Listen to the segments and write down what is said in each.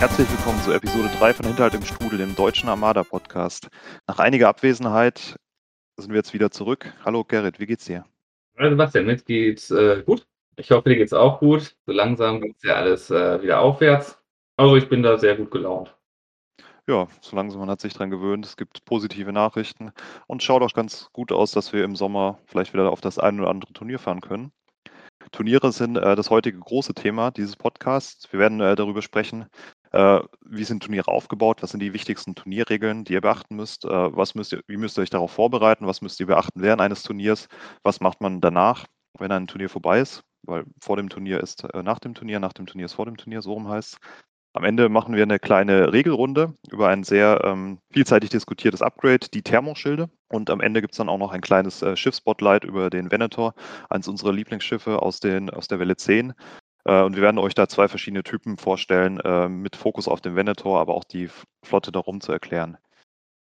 Herzlich willkommen zu Episode 3 von Hinterhalt im Strudel, dem deutschen Armada-Podcast. Nach einiger Abwesenheit sind wir jetzt wieder zurück. Hallo Gerrit, wie geht's dir? Hallo Sebastian, mir geht's äh, gut. Ich hoffe, dir geht's auch gut. So langsam geht's ja alles äh, wieder aufwärts. Also ich bin da sehr gut gelaunt. Ja, so langsam man hat sich dran gewöhnt. Es gibt positive Nachrichten und schaut auch ganz gut aus, dass wir im Sommer vielleicht wieder auf das ein oder andere Turnier fahren können. Turniere sind äh, das heutige große Thema dieses Podcasts. Wir werden äh, darüber sprechen, wie sind Turniere aufgebaut, was sind die wichtigsten Turnierregeln, die ihr beachten müsst, äh, was müsst ihr, wie müsst ihr euch darauf vorbereiten, was müsst ihr beachten während eines Turniers, was macht man danach, wenn ein Turnier vorbei ist, weil vor dem Turnier ist äh, nach dem Turnier, nach dem Turnier ist vor dem Turnier, so rum heißt am Ende machen wir eine kleine Regelrunde über ein sehr ähm, vielseitig diskutiertes Upgrade, die Thermoschilde. Und am Ende gibt es dann auch noch ein kleines äh, Schiffsspotlight über den Venator, eines unserer Lieblingsschiffe aus, den, aus der Welle 10. Äh, und wir werden euch da zwei verschiedene Typen vorstellen, äh, mit Fokus auf den Venator, aber auch die Flotte darum zu erklären.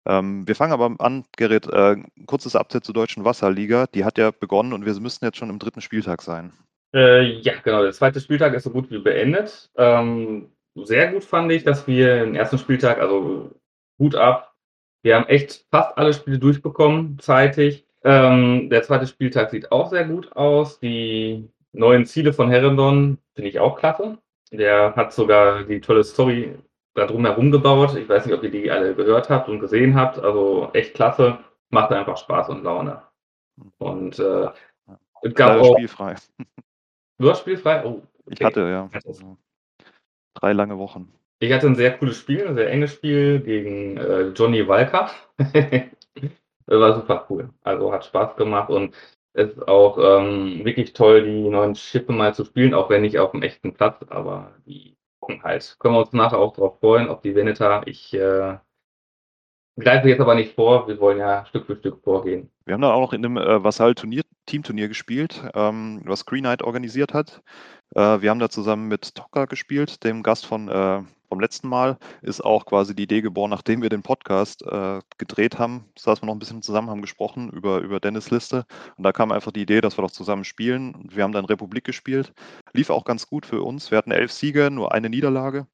Ähm, wir fangen aber an, Gerrit, äh, kurzes Update zur Deutschen Wasserliga. Die hat ja begonnen und wir müssten jetzt schon im dritten Spieltag sein. Äh, ja, genau. Der zweite Spieltag ist so gut wie beendet. Ähm, sehr gut fand ich, dass wir im ersten Spieltag, also gut ab, wir haben echt fast alle Spiele durchbekommen, zeitig. Ähm, der zweite Spieltag sieht auch sehr gut aus. Die neuen Ziele von Herendon finde ich auch klasse. Der hat sogar die tolle Story da drumherum gebaut. Ich weiß nicht, ob ihr die alle gehört habt und gesehen habt. Also echt klasse. Macht einfach Spaß und Laune. Und äh, es gab auch. Spielfrei. Du hast spielfrei? Oh, okay. Ich hatte, ja. Also drei lange Wochen. Ich hatte ein sehr cooles Spiel, ein sehr enges Spiel gegen äh, Johnny Walker. war super cool. Also hat Spaß gemacht und ist auch ähm, wirklich toll, die neuen Schiffe mal zu spielen, auch wenn nicht auf dem echten Platz, aber die gucken halt. Können wir uns nachher auch darauf freuen, auf die Veneta. Ich äh, greife jetzt aber nicht vor, wir wollen ja Stück für Stück vorgehen. Wir haben dann auch noch in einem äh, Vassal-Turnier, gespielt, ähm, was Green Knight organisiert hat. Äh, wir haben da zusammen mit Tocker gespielt, dem Gast von, äh, vom letzten Mal. Ist auch quasi die Idee geboren, nachdem wir den Podcast äh, gedreht haben. Saßen wir noch ein bisschen zusammen, haben gesprochen über, über Dennis Liste. Und da kam einfach die Idee, dass wir doch zusammen spielen. Wir haben dann Republik gespielt. Lief auch ganz gut für uns. Wir hatten elf Siege, nur eine Niederlage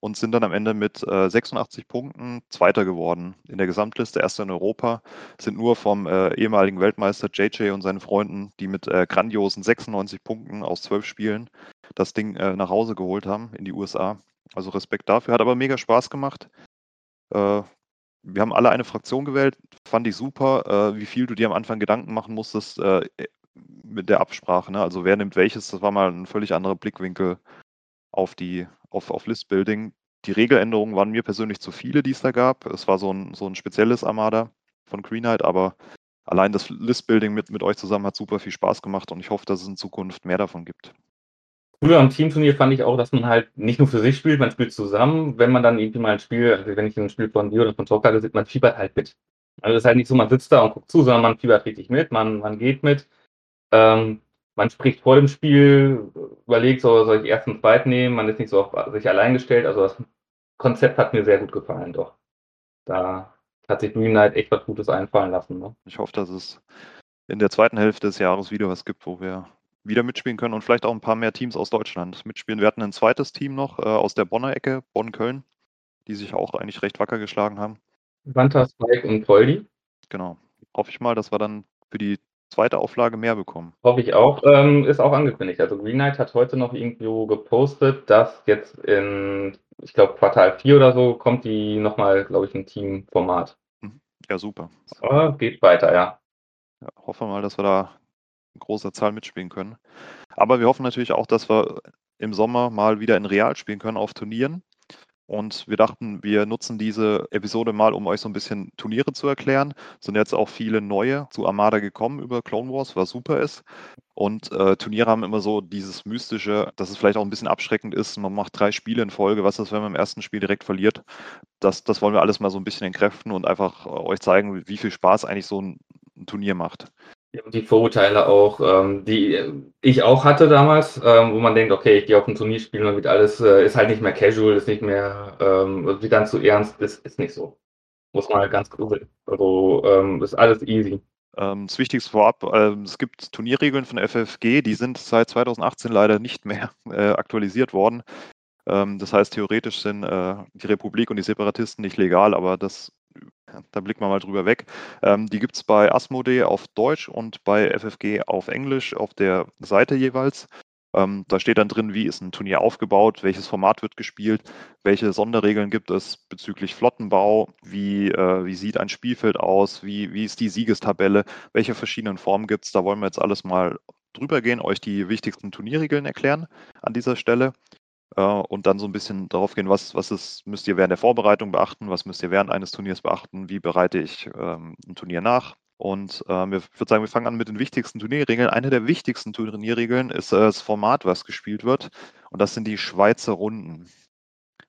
und sind dann am Ende mit äh, 86 Punkten Zweiter geworden in der Gesamtliste, erster in Europa, sind nur vom äh, ehemaligen Weltmeister JJ und seinen Freunden, die mit äh, grandiosen 96 Punkten aus zwölf Spielen das Ding äh, nach Hause geholt haben in die USA. Also Respekt dafür, hat aber mega Spaß gemacht. Äh, wir haben alle eine Fraktion gewählt, fand ich super, äh, wie viel du dir am Anfang Gedanken machen musstest mit der Absprache. Ne? Also wer nimmt welches, das war mal ein völlig anderer Blickwinkel auf die auf, auf List-Building. Die Regeländerungen waren mir persönlich zu viele, die es da gab. Es war so ein, so ein spezielles Armada von Greenlight, aber allein das List-Building mit, mit euch zusammen hat super viel Spaß gemacht und ich hoffe, dass es in Zukunft mehr davon gibt. Früher am Teamturnier fand ich auch, dass man halt nicht nur für sich spielt, man spielt zusammen. Wenn man dann irgendwie mal ein Spiel, also wenn ich ein Spiel von dir oder von Talk hatte, man fiebert halt mit. Also es ist halt nicht so, man sitzt da und guckt zu, sondern man fiebert richtig mit, man, man geht mit. Ähm, man spricht vor dem Spiel, überlegt, so, soll ich erst einen zweit nehmen, man ist nicht so auf sich allein gestellt. Also das Konzept hat mir sehr gut gefallen, doch. Da hat sich Green Knight echt was Gutes einfallen lassen. Ne? Ich hoffe, dass es in der zweiten Hälfte des Jahres wieder was gibt, wo wir wieder mitspielen können und vielleicht auch ein paar mehr Teams aus Deutschland mitspielen. Wir hatten ein zweites Team noch äh, aus der Bonner Ecke, Bonn-Köln, die sich auch eigentlich recht wacker geschlagen haben. Wanta, Spike und Poldi. Genau. Hoffe ich mal, dass wir dann für die zweite Auflage mehr bekommen. Hoffe ich auch. Ähm, ist auch angekündigt. Also Green Knight hat heute noch irgendwo gepostet, dass jetzt in, ich glaube, Quartal 4 oder so kommt die nochmal, glaube ich, ein Teamformat. Mhm. Ja, super. Aber geht weiter, ja. ja. Hoffen wir mal, dass wir da großer Zahl mitspielen können. Aber wir hoffen natürlich auch, dass wir im Sommer mal wieder in Real spielen können auf Turnieren. Und wir dachten, wir nutzen diese Episode mal, um euch so ein bisschen Turniere zu erklären. Es sind jetzt auch viele neue zu Armada gekommen über Clone Wars, was super ist. Und äh, Turniere haben immer so dieses Mystische, dass es vielleicht auch ein bisschen abschreckend ist. Man macht drei Spiele in Folge. Was ist, wenn man im ersten Spiel direkt verliert? Das, das wollen wir alles mal so ein bisschen entkräften und einfach äh, euch zeigen, wie viel Spaß eigentlich so ein, ein Turnier macht. Die Vorurteile auch, ähm, die ich auch hatte damals, ähm, wo man denkt, okay, ich gehe auf ein Turnier spielen und wird alles, äh, ist halt nicht mehr casual, ist nicht mehr, ähm, wird dann zu ernst, ist, ist nicht so. Muss man halt ganz cool. Also ähm, ist alles easy. Ähm, das Wichtigste vorab, äh, es gibt Turnierregeln von FFG, die sind seit 2018 leider nicht mehr äh, aktualisiert worden. Ähm, das heißt, theoretisch sind äh, die Republik und die Separatisten nicht legal, aber das, da blicken wir mal drüber weg. Ähm, die gibt es bei Asmodee auf Deutsch und bei FFG auf Englisch auf der Seite jeweils. Ähm, da steht dann drin, wie ist ein Turnier aufgebaut, welches Format wird gespielt, welche Sonderregeln gibt es bezüglich Flottenbau, wie, äh, wie sieht ein Spielfeld aus, wie, wie ist die Siegestabelle, welche verschiedenen Formen gibt es. Da wollen wir jetzt alles mal drüber gehen, euch die wichtigsten Turnierregeln erklären an dieser Stelle äh, und dann so ein bisschen darauf gehen, was, was ist, müsst ihr während der Vorbereitung beachten, was müsst ihr während eines Turniers beachten, wie bereite ich ähm, ein Turnier nach. Und äh, ich würde sagen, wir fangen an mit den wichtigsten Turnierregeln. Eine der wichtigsten Turnierregeln ist äh, das Format, was gespielt wird. Und das sind die Schweizer Runden.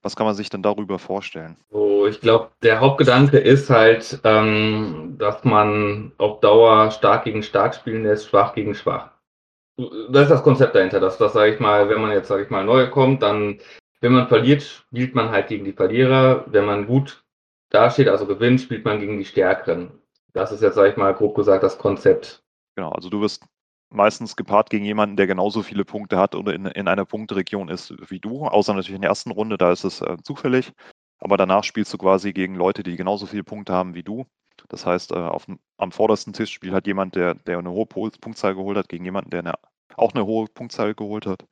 Was kann man sich denn darüber vorstellen? So, ich glaube, der Hauptgedanke ist halt, ähm, dass man auf Dauer stark gegen stark spielen lässt, schwach gegen schwach das ist das Konzept dahinter, dass das, sage ich mal, wenn man jetzt, sage ich mal, neu kommt, dann, wenn man verliert, spielt man halt gegen die Verlierer. Wenn man gut dasteht, also gewinnt, spielt man gegen die Stärkeren. Das ist jetzt, sage ich mal, grob gesagt, das Konzept. Genau, also du wirst meistens gepaart gegen jemanden, der genauso viele Punkte hat oder in, in einer Punkteregion ist wie du, außer natürlich in der ersten Runde, da ist es äh, zufällig. Aber danach spielst du quasi gegen Leute, die genauso viele Punkte haben wie du. Das heißt, äh, auf, am vordersten Tisch spielt halt jemand, der, der eine hohe Punktzahl geholt hat, gegen jemanden, der eine, auch eine hohe Punktzahl geholt hat.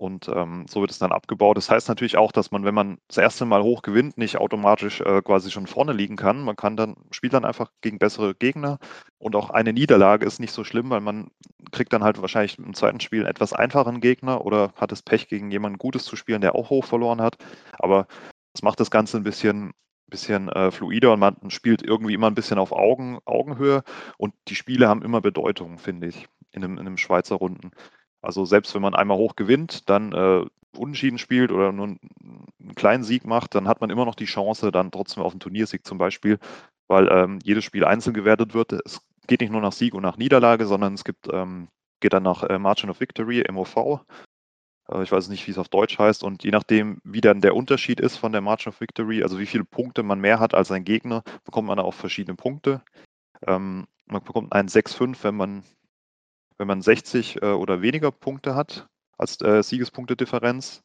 Und ähm, so wird es dann abgebaut. Das heißt natürlich auch, dass man, wenn man das erste Mal hoch gewinnt, nicht automatisch äh, quasi schon vorne liegen kann. Man kann dann, spielt dann einfach gegen bessere Gegner. Und auch eine Niederlage ist nicht so schlimm, weil man kriegt dann halt wahrscheinlich im zweiten Spiel einen etwas einfacheren Gegner oder hat es Pech, gegen jemanden Gutes zu spielen, der auch hoch verloren hat. Aber das macht das Ganze ein bisschen bisschen äh, fluider und man spielt irgendwie immer ein bisschen auf Augen, Augenhöhe und die Spiele haben immer Bedeutung, finde ich, in einem, in einem Schweizer Runden. Also selbst wenn man einmal hoch gewinnt, dann äh, unentschieden spielt oder nur einen kleinen Sieg macht, dann hat man immer noch die Chance, dann trotzdem auf einen Turniersieg zum Beispiel, weil ähm, jedes Spiel einzeln gewertet wird. Es geht nicht nur nach Sieg und nach Niederlage, sondern es gibt, ähm, geht dann nach äh, Margin of Victory, MOV. Äh, ich weiß nicht, wie es auf Deutsch heißt. Und je nachdem, wie dann der Unterschied ist von der Margin of Victory, also wie viele Punkte man mehr hat als sein Gegner, bekommt man auch verschiedene Punkte. Ähm, man bekommt einen 6-5, wenn man, wenn man 60 äh, oder weniger Punkte hat als äh, Siegespunktedifferenz.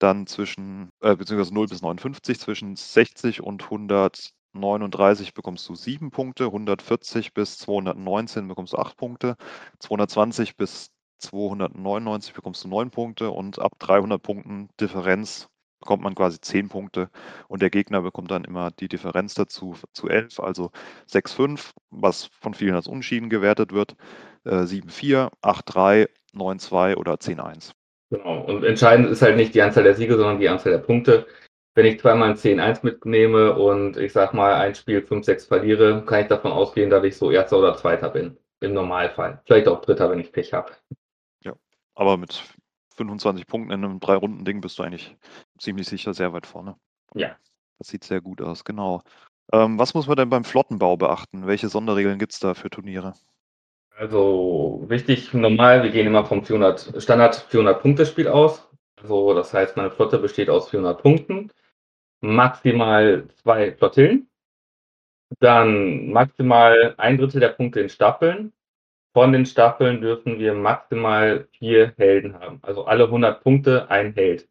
Dann zwischen, äh, beziehungsweise 0 bis 59, zwischen 60 und 139 bekommst du 7 Punkte, 140 bis 219 bekommst du 8 Punkte, 220 bis 299 bekommst du 9 Punkte und ab 300 Punkten Differenz bekommt man quasi 10 Punkte und der Gegner bekommt dann immer die Differenz dazu zu 11, also 6-5, was von vielen als Unschieden gewertet wird, äh, 7-4, 8-3, 9-2 oder 10-1. Genau, und entscheidend ist halt nicht die Anzahl der Siege, sondern die Anzahl der Punkte. Wenn ich zweimal ein 10-1 mitnehme und ich sag mal ein Spiel 5-6 verliere, kann ich davon ausgehen, dass ich so Erster oder Zweiter bin. Im Normalfall. Vielleicht auch Dritter, wenn ich Pech habe. Aber mit 25 Punkten in einem Drei-Runden-Ding bist du eigentlich ziemlich sicher sehr weit vorne. Ja. Das sieht sehr gut aus, genau. Ähm, was muss man denn beim Flottenbau beachten? Welche Sonderregeln gibt es da für Turniere? Also wichtig, normal, wir gehen immer vom 400, Standard 400-Punkte-Spiel aus. Also das heißt, meine Flotte besteht aus 400 Punkten, maximal zwei Flottillen, dann maximal ein Drittel der Punkte in Staffeln von den Staffeln dürfen wir maximal vier Helden haben. Also alle 100 Punkte ein Held.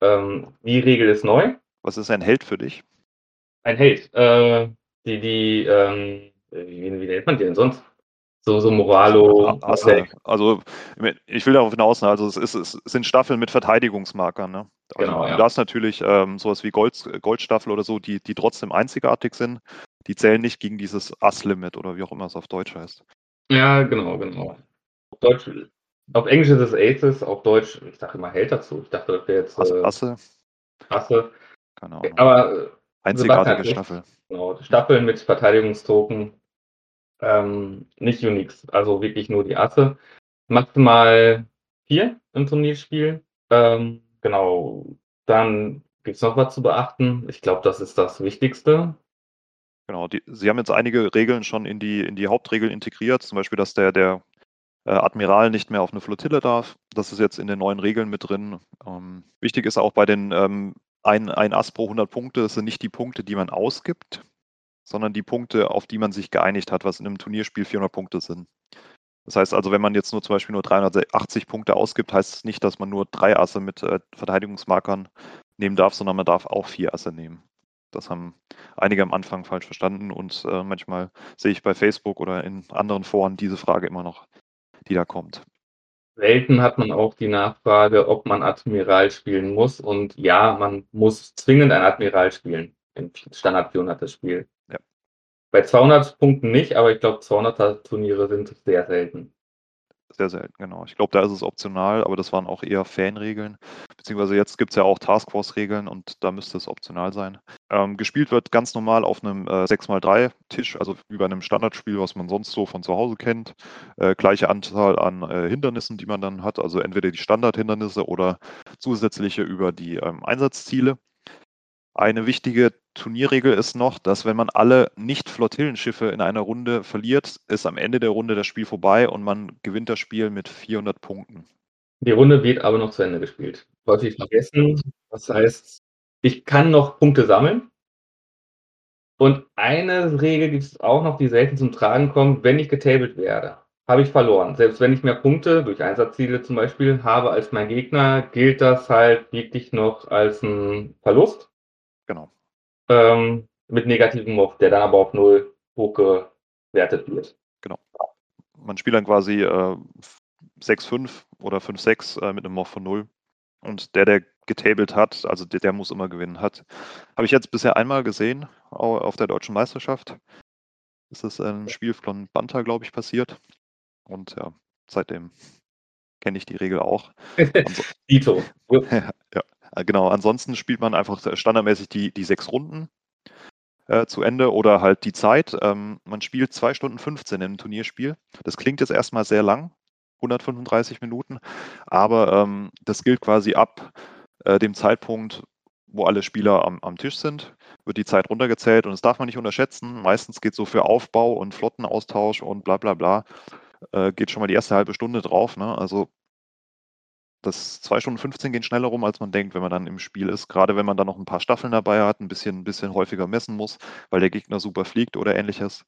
Ähm, die Regel ist neu. Was ist ein Held für dich? Ein Held. Äh, die, die, ähm, wie, wie nennt man die denn sonst? So, so Moralo. Also, also, ich will darauf hinaus, ne, also es, ist, es sind Staffeln mit Verteidigungsmarkern. Ne? Also genau, ja. Du hast natürlich ähm, sowas wie Gold, Goldstaffel oder so, die, die trotzdem einzigartig sind. Die zählen nicht gegen dieses Ass-Limit oder wie auch immer es auf Deutsch heißt. Ja, genau, genau. Auf Deutsch, auf Englisch ist es Aces, auf Deutsch, ich sage immer Held dazu. Ich dachte, das wäre jetzt. Äh, Asse. Asse. Keine Ahnung. Aber. Äh, Einzigartige Staffel. Genau, Staffeln mit Verteidigungstoken. Ähm, nicht Unix, also wirklich nur die Asse. Maximal vier im Turnierspiel. Ähm, genau. Dann gibt es noch was zu beachten. Ich glaube, das ist das Wichtigste. Genau, die, Sie haben jetzt einige Regeln schon in die, in die Hauptregeln integriert, zum Beispiel, dass der, der äh, Admiral nicht mehr auf eine Flottille darf. Das ist jetzt in den neuen Regeln mit drin. Ähm, wichtig ist auch bei den ähm, ein, ein Ass pro 100 Punkte, das sind nicht die Punkte, die man ausgibt, sondern die Punkte, auf die man sich geeinigt hat, was in einem Turnierspiel 400 Punkte sind. Das heißt also, wenn man jetzt nur zum Beispiel nur 380 Punkte ausgibt, heißt es nicht, dass man nur drei Asse mit äh, Verteidigungsmarkern nehmen darf, sondern man darf auch vier Asse nehmen. Das haben einige am Anfang falsch verstanden und äh, manchmal sehe ich bei Facebook oder in anderen Foren diese Frage immer noch, die da kommt. Selten hat man auch die Nachfrage, ob man Admiral spielen muss. Und ja, man muss zwingend ein Admiral spielen. Im Standard 400 das Spiel. Ja. Bei 200 Punkten nicht, aber ich glaube, 200er Turniere sind sehr selten. Sehr selten, genau. Ich glaube, da ist es optional, aber das waren auch eher Fanregeln. Beziehungsweise jetzt gibt es ja auch Taskforce-Regeln und da müsste es optional sein. Ähm, gespielt wird ganz normal auf einem äh, 6x3-Tisch, also wie bei einem Standardspiel, was man sonst so von zu Hause kennt. Äh, gleiche Anzahl an äh, Hindernissen, die man dann hat, also entweder die Standardhindernisse oder zusätzliche über die ähm, Einsatzziele. Eine wichtige Turnierregel ist noch, dass wenn man alle Nicht-Flottillenschiffe in einer Runde verliert, ist am Ende der Runde das Spiel vorbei und man gewinnt das Spiel mit 400 Punkten. Die Runde wird aber noch zu Ende gespielt. Häufig vergessen. Das heißt, ich kann noch Punkte sammeln. Und eine Regel gibt es auch noch, die selten zum Tragen kommt. Wenn ich getabelt werde, habe ich verloren. Selbst wenn ich mehr Punkte durch Einsatzziele zum Beispiel habe als mein Gegner, gilt das halt wirklich noch als ein Verlust. Genau. Ähm, mit negativem Mob, der dann aber auf null hochgewertet wird. Genau. Man spielt dann quasi äh, 6-5 oder 5-6 äh, mit einem Mob von 0. Und der, der getabelt hat, also der, der muss immer gewinnen hat. Habe ich jetzt bisher einmal gesehen auf der deutschen Meisterschaft. Das ist ein Spiel von Banta, glaube ich, passiert. Und ja, seitdem kenne ich die Regel auch. Dito. ja, genau. Ansonsten spielt man einfach standardmäßig die, die sechs Runden äh, zu Ende oder halt die Zeit. Ähm, man spielt 2 Stunden 15 im Turnierspiel. Das klingt jetzt erstmal sehr lang, 135 Minuten, aber ähm, das gilt quasi ab äh, dem Zeitpunkt, wo alle Spieler am, am, Tisch sind, wird die Zeit runtergezählt und das darf man nicht unterschätzen. Meistens geht so für Aufbau und Flottenaustausch und bla bla bla, äh, geht schon mal die erste halbe Stunde drauf. Ne? Also das 2 Stunden 15 gehen schneller rum, als man denkt, wenn man dann im Spiel ist. Gerade wenn man dann noch ein paar Staffeln dabei hat, ein bisschen, ein bisschen häufiger messen muss, weil der Gegner super fliegt oder ähnliches.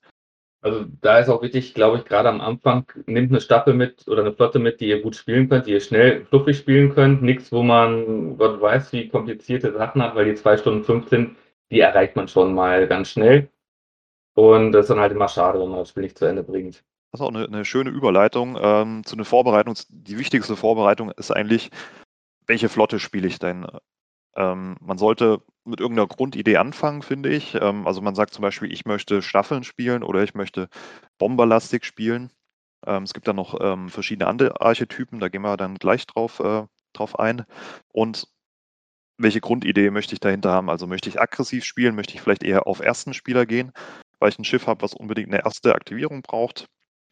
Also da ist auch wichtig, glaube ich, gerade am Anfang, nimmt eine Staffel mit oder eine Flotte mit, die ihr gut spielen könnt, die ihr schnell fluffig spielen könnt. Nichts, wo man Gott weiß, wie komplizierte Sachen hat, weil die 2 Stunden 15, die erreicht man schon mal ganz schnell. Und das ist dann halt immer schade, wenn man das Spiel nicht zu Ende bringt. Das ist auch eine, eine schöne Überleitung ähm, zu einer Vorbereitung. Die wichtigste Vorbereitung ist eigentlich, welche Flotte spiele ich denn? Ähm, man sollte mit irgendeiner Grundidee anfangen, finde ich. Ähm, also man sagt zum Beispiel, ich möchte Staffeln spielen oder ich möchte Bomberlastik spielen. Ähm, es gibt dann noch ähm, verschiedene andere Archetypen, da gehen wir dann gleich drauf, äh, drauf ein. Und welche Grundidee möchte ich dahinter haben? Also möchte ich aggressiv spielen, möchte ich vielleicht eher auf ersten Spieler gehen, weil ich ein Schiff habe, was unbedingt eine erste Aktivierung braucht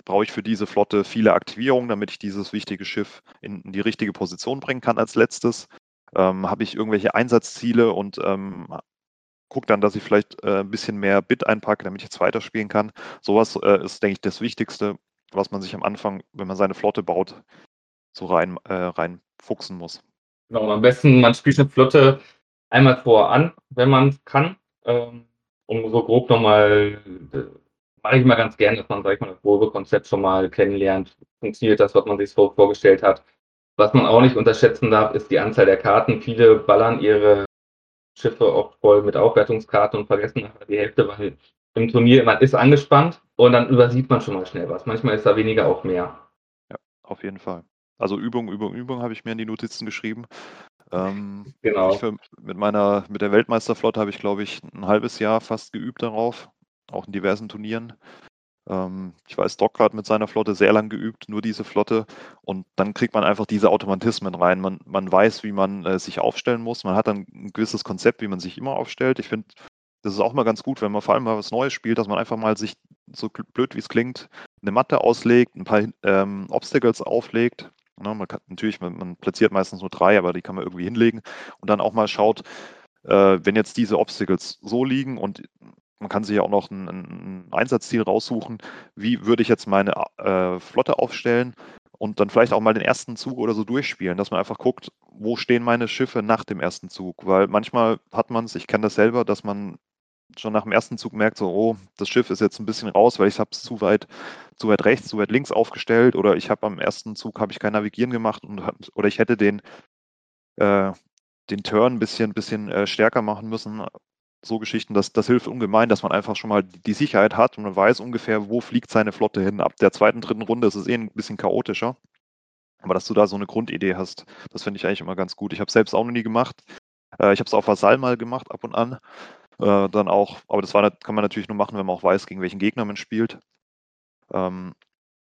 brauche ich für diese Flotte viele Aktivierungen, damit ich dieses wichtige Schiff in, die richtige Position bringen kann als letztes. Ähm, Habe ich irgendwelche Einsatzziele und ähm, gucke dann, dass ich vielleicht äh, ein bisschen mehr Bit einpacke, damit ich jetzt weiterspielen kann. Sowas äh, ist, denke ich, das Wichtigste, was man sich am Anfang, wenn man seine Flotte baut, so rein, äh, reinfuchsen muss. Genau, am besten, man spielt eine Flotte einmal vorher an, wenn man kann, ähm, um so grob nochmal mache ich mal ganz gerne, dass man, sag ich mal, das grobe Konzept schon mal kennenlernt. Funktioniert das, was man sich so vorgestellt hat? Was man auch nicht unterschätzen darf, ist die Anzahl der Karten. Viele ballern ihre Schiffe oft voll mit Aufwertungskarten und vergessen nachher die Hälfte, weil im Turnier man ist angespannt und dann übersieht man schon mal schnell was. Manchmal ist da weniger auch mehr. Ja, auf jeden Fall. Also Übung, Übung, Übung habe ich mir in die Notizen geschrieben. Ähm, genau. Für, mit meiner, mit der Weltmeisterflotte habe ich, glaube ich, ein halbes Jahr fast geübt darauf auch in diversen Turnieren. Ähm, ich weiß, Doc hat mit seiner Flotte sehr lang geübt, nur diese Flotte. Und dann kriegt man einfach diese Automatismen rein. Man, man weiß, wie man äh, sich aufstellen muss. Man hat dann ein gewisses Konzept, wie man sich immer aufstellt. Ich finde, das ist auch mal ganz gut, wenn man vor allem mal was Neues spielt, dass man einfach mal sich, so blöd wie es klingt, eine Matte auslegt, ein paar ähm, Obstacles auflegt. Ja, man kann, natürlich, man, man, platziert meistens nur drei, aber die kann man irgendwie hinlegen und dann auch mal schaut, äh, wenn jetzt diese Obstacles so liegen und man kann sich ja auch noch ein, ein Einsatzziel raussuchen. Wie würde ich jetzt meine äh, Flotte aufstellen und dann vielleicht auch mal den ersten Zug oder so durchspielen, dass man einfach guckt, wo stehen meine Schiffe nach dem ersten Zug. Weil manchmal hat man es, ich kenne das selber, dass man schon nach dem ersten Zug merkt, so, oh, das Schiff ist jetzt ein bisschen raus, weil ich habe es zu weit, zu weit rechts, zu weit links aufgestellt oder ich habe am ersten Zug habe ich kein Navigieren gemacht und oder ich hätte den, äh, den Turn ein bisschen, bisschen äh, stärker machen müssen. So Geschichten, das, das hilft ungemein, dass man einfach schon mal die Sicherheit hat und man weiß ungefähr, wo fliegt seine Flotte hin. Ab der zweiten, dritten Runde ist es eh ein bisschen chaotischer. Aber dass du da so eine Grundidee hast, das finde ich eigentlich immer ganz gut. Ich habe es selbst auch noch nie gemacht. Äh, ich habe es auf Vasall mal gemacht, ab und an. Äh, dann auch, aber das war, kann man natürlich nur machen, wenn man auch weiß, gegen welchen Gegner man spielt. Ähm,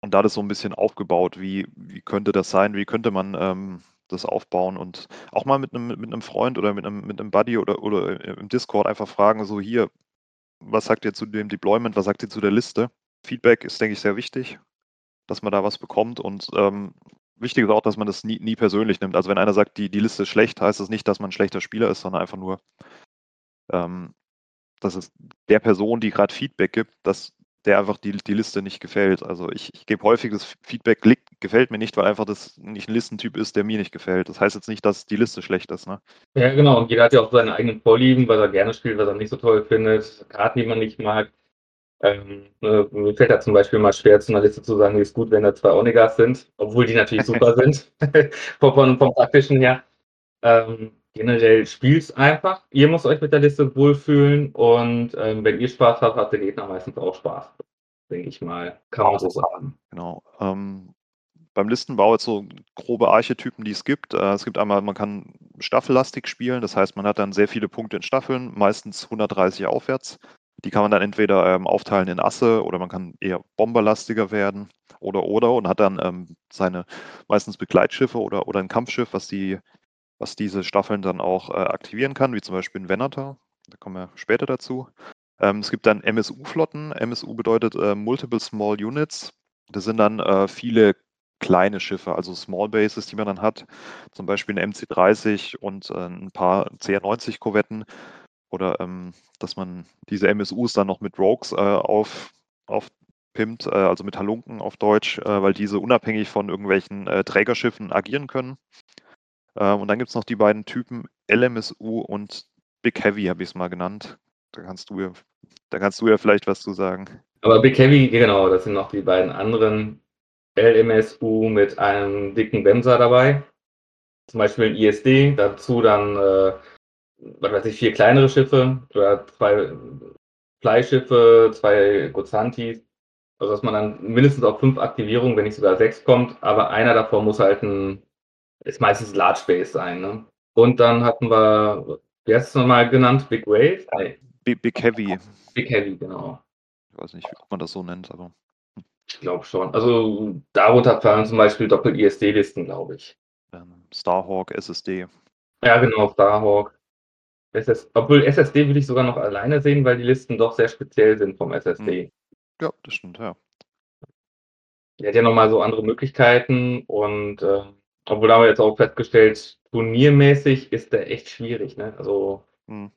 und da das so ein bisschen aufgebaut, wie, wie könnte das sein, wie könnte man ähm, das aufbauen und auch mal mit einem, mit einem Freund oder mit einem, mit einem Buddy oder, oder im Discord einfach fragen, so hier, was sagt ihr zu dem Deployment, was sagt ihr zu der Liste? Feedback ist, denke ich, sehr wichtig, dass man da was bekommt und ähm, wichtig ist auch, dass man das nie, nie persönlich nimmt. Also wenn einer sagt, die, die Liste ist schlecht, heißt das nicht, dass man ein schlechter Spieler ist, sondern einfach nur, ähm, dass es der Person, die gerade Feedback gibt, dass der einfach die, die Liste nicht gefällt. Also ich, ich gebe häufig das Feedback, gefällt mir nicht, weil einfach das nicht ein Listentyp ist, der mir nicht gefällt. Das heißt jetzt nicht, dass die Liste schlecht ist. Ne? Ja, genau. Und jeder hat ja auch seine eigenen Vorlieben, was er gerne spielt, was er nicht so toll findet, Karten, die man nicht mag. Ähm, äh, mir fällt da zum Beispiel mal schwer, zu einer Liste zu sagen, die ist gut, wenn da zwei Onegas sind, obwohl die natürlich super sind, vom, vom, vom, praktischen her. Ähm, generell spielt's einfach. Ihr müsst euch mit der Liste wohlfühlen und ähm, wenn ihr Spaß habt, hat der Gegner meistens auch Spaß. Denke ich mal, kann man so sagen. Genau. Ähm, beim Listenbau jetzt so grobe Archetypen, die es gibt. Äh, es gibt einmal, man kann staffellastig spielen, das heißt, man hat dann sehr viele Punkte in Staffeln, meistens 130 aufwärts. Die kann man dann entweder ähm, aufteilen in Asse oder man kann eher bomberlastiger werden oder oder und hat dann ähm, seine meistens Begleitschiffe oder, oder ein Kampfschiff, was die, was diese Staffeln dann auch äh, aktivieren kann, wie zum Beispiel ein Venator. Da kommen wir später dazu. Ähm, es gibt dann MSU-Flotten. MSU bedeutet äh, Multiple Small Units. Das sind dann äh, viele kleine Schiffe, also Small Bases, die man dann hat. Zum Beispiel eine MC-30 und äh, ein paar CR-90-Korvetten oder ähm, dass man diese MSUs dann noch mit Rogues äh, auf, aufpimmt, äh, also mit Halunken auf Deutsch, weil diese unabhängig von irgendwelchen Trägerschiffen agieren können. Äh, und dann gibt es noch die beiden Typen LMSU und Big Heavy, habe ich es mal genannt. Da kannst du ja, da kannst du ja vielleicht was zu sagen. Aber Big Heavy, genau, das sind noch die beiden anderen LMSU mit einem dicken Bemser dabei. Zum Beispiel ein ISD, dazu dann äh, was weiß ich, vier kleinere Schiffe oder zwei Fleischschiffe, zwei Gozantis. Also dass man dann mindestens auf fünf Aktivierungen, wenn nicht sogar sechs kommt, aber einer davor muss halt ein, ist meistens Large Base sein. Ne? Und dann hatten wir, wie heißt es nochmal genannt? Big Wave? Nee. Big, Big Heavy. Big Heavy, genau. Ich weiß nicht, ob man das so nennt, aber. Ich glaube schon. Also darunter fallen zum Beispiel Doppel-ISD-Listen, glaube ich. Ähm, Starhawk, SSD. Ja, genau, Starhawk. SS, obwohl SSD würde ich sogar noch alleine sehen, weil die Listen doch sehr speziell sind vom SSD. Hm. Ja, das stimmt, ja. Er hat ja nochmal so andere Möglichkeiten und äh, obwohl da haben wir jetzt auch festgestellt, turniermäßig ist der echt schwierig. Ne? Also hm.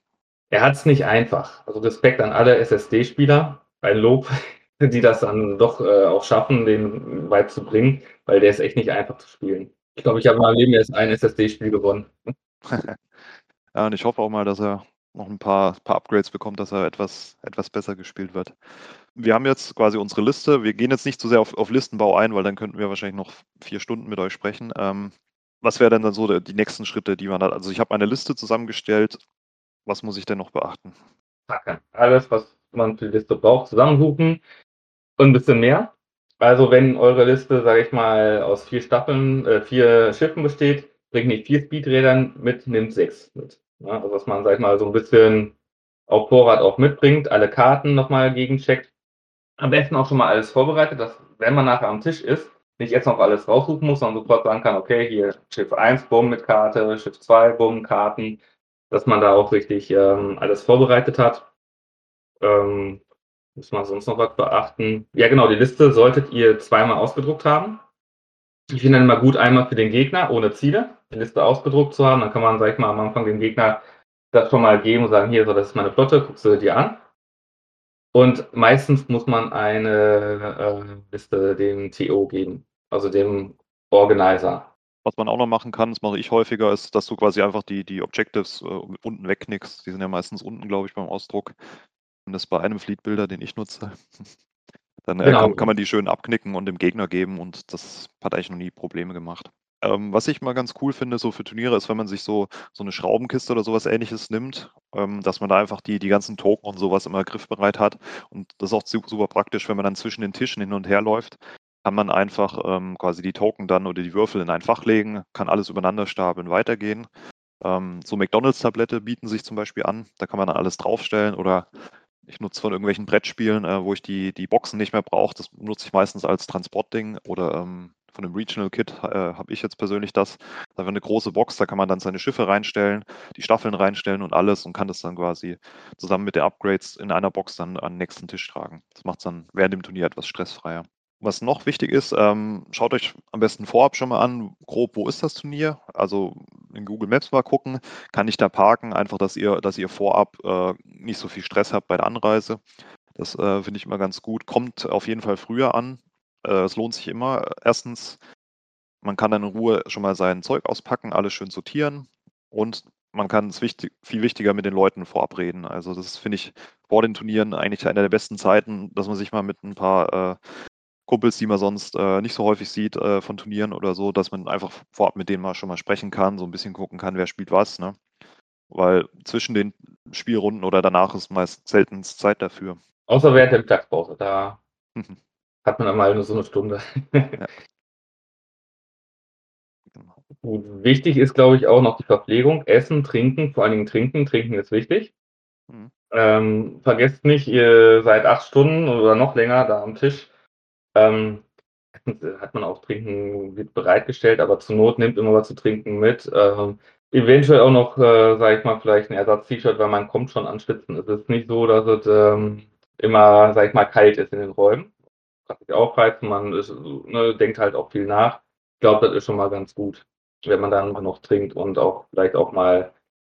er hat es nicht einfach. Also Respekt an alle SSD-Spieler, ein Lob, die das dann doch äh, auch schaffen, den weit zu bringen, weil der ist echt nicht einfach zu spielen. Ich glaube, ich habe in meinem Leben erst ein SSD-Spiel gewonnen. Ja, und ich hoffe auch mal, dass er noch ein paar, paar Upgrades bekommt, dass er etwas, etwas besser gespielt wird. Wir haben jetzt quasi unsere Liste. Wir gehen jetzt nicht zu sehr auf, auf Listenbau ein, weil dann könnten wir wahrscheinlich noch vier Stunden mit euch sprechen. Ähm, was wären denn dann so die nächsten Schritte, die man hat? Also ich habe eine Liste zusammengestellt. Was muss ich denn noch beachten? Alles, was man für die Liste braucht, zusammensuchen und ein bisschen mehr. Also wenn eure Liste, sage ich mal, aus vier Staffeln, äh, vier Schiffen besteht, bringt nicht vier Speedrädern mit, nimmt sechs mit. Ja, also dass man, sag ich mal, so ein bisschen auf Vorrat auch mitbringt, alle Karten nochmal gegencheckt. Am besten auch schon mal alles vorbereitet, dass wenn man nachher am Tisch ist, nicht jetzt noch alles raussuchen muss, sondern sofort sagen kann, okay, hier Schiff 1, Bumm mit Karte, Schiff 2, Bumm, Karten, dass man da auch richtig ähm, alles vorbereitet hat. Ähm, muss man sonst noch was beachten? Ja, genau, die Liste solltet ihr zweimal ausgedruckt haben. Ich finde dann immer gut, einmal für den Gegner ohne Ziele, die Liste ausgedruckt zu haben. Dann kann man, sag ich mal, am Anfang dem Gegner das schon mal geben und sagen, hier, so, das ist meine Flotte, guckst du dir an. Und meistens muss man eine äh, Liste dem TO geben, also dem Organizer. Was man auch noch machen kann, das mache ich häufiger, ist, dass du quasi einfach die, die Objectives äh, unten wegknickst. Die sind ja meistens unten, glaube ich, beim Ausdruck. zumindest bei einem Fleet-Builder, den ich nutze. Dann äh, Genau. kann, kann man die schön abknicken und dem Gegner geben und das hat eigentlich noch nie Probleme gemacht. Ähm, was ich mal ganz cool finde, so für Turniere, ist, wenn man sich so, so eine Schraubenkiste oder sowas ähnliches nimmt, ähm, dass man da einfach die, die ganzen Token und sowas immer griffbereit hat. Und das ist auch su- super praktisch, wenn man dann zwischen den Tischen hin und her läuft, kann man einfach ähm, quasi die Token dann oder die Würfel in ein Fach legen, kann alles übereinander stapeln, weitergehen. Ähm, so McDonalds-Tablette bieten sich zum Beispiel an, da kann man dann alles draufstellen oder ich nutze von irgendwelchen Brettspielen, äh, wo ich die, die Boxen nicht mehr brauche. Das nutze ich meistens als Transportding oder ähm, von dem Regional Kit äh, habe ich jetzt persönlich das. Da wäre eine große Box, da kann man dann seine Schiffe reinstellen, die Staffeln reinstellen und alles und kann das dann quasi zusammen mit den Upgrades in einer Box dann an den nächsten Tisch tragen. Das macht es dann während dem Turnier etwas stressfreier. Was noch wichtig ist, ähm, schaut euch am besten vorab schon mal an, grob, wo ist das Turnier? Also in Google Maps mal gucken, kann ich da parken, einfach, dass ihr, dass ihr vorab äh, nicht so viel Stress habt bei der Anreise. Das äh, finde ich immer ganz gut. Kommt auf jeden Fall früher an. Äh, es lohnt sich immer. Erstens, man kann dann in Ruhe schon mal sein Zeug auspacken, alles schön sortieren und man kann es wichtig, viel wichtiger mit den Leuten vorab reden. Also das finde ich vor den Turnieren eigentlich einer der besten Zeiten, dass man sich mal mit ein paar äh, Kumpels, die man sonst äh, nicht so häufig sieht äh, von Turnieren oder so, dass man einfach vorab mit denen mal schon mal sprechen kann, so ein bisschen gucken kann, wer spielt was, ne? Weil zwischen den Spielrunden oder danach ist meist selten Zeit dafür. Außer während der Mittagspause, da hat man dann mal nur so eine Stunde. Genau. Gut, wichtig ist, glaube ich, auch noch die Verpflegung. Essen, trinken, vor allen Dingen trinken. Trinken ist wichtig. Mhm. Ähm, vergesst nicht, ihr seid acht Stunden oder noch länger da am Tisch. Ähm, hat man auch Trinken wird bereitgestellt, aber zur Not nehmt immer was zu trinken mit. Ähm, eventuell auch noch, äh, sage ich mal, vielleicht ein Ersatz-T-Shirt, weil man kommt schon an Schwitzen. Es ist nicht so, dass es ähm, immer, sage ich mal, kalt ist in den Räumen. Kann sich aufheizen, man ist, ne, denkt halt auch viel nach. Ich glaube, das ist schon mal ganz gut, wenn man dann noch trinkt und auch vielleicht auch mal,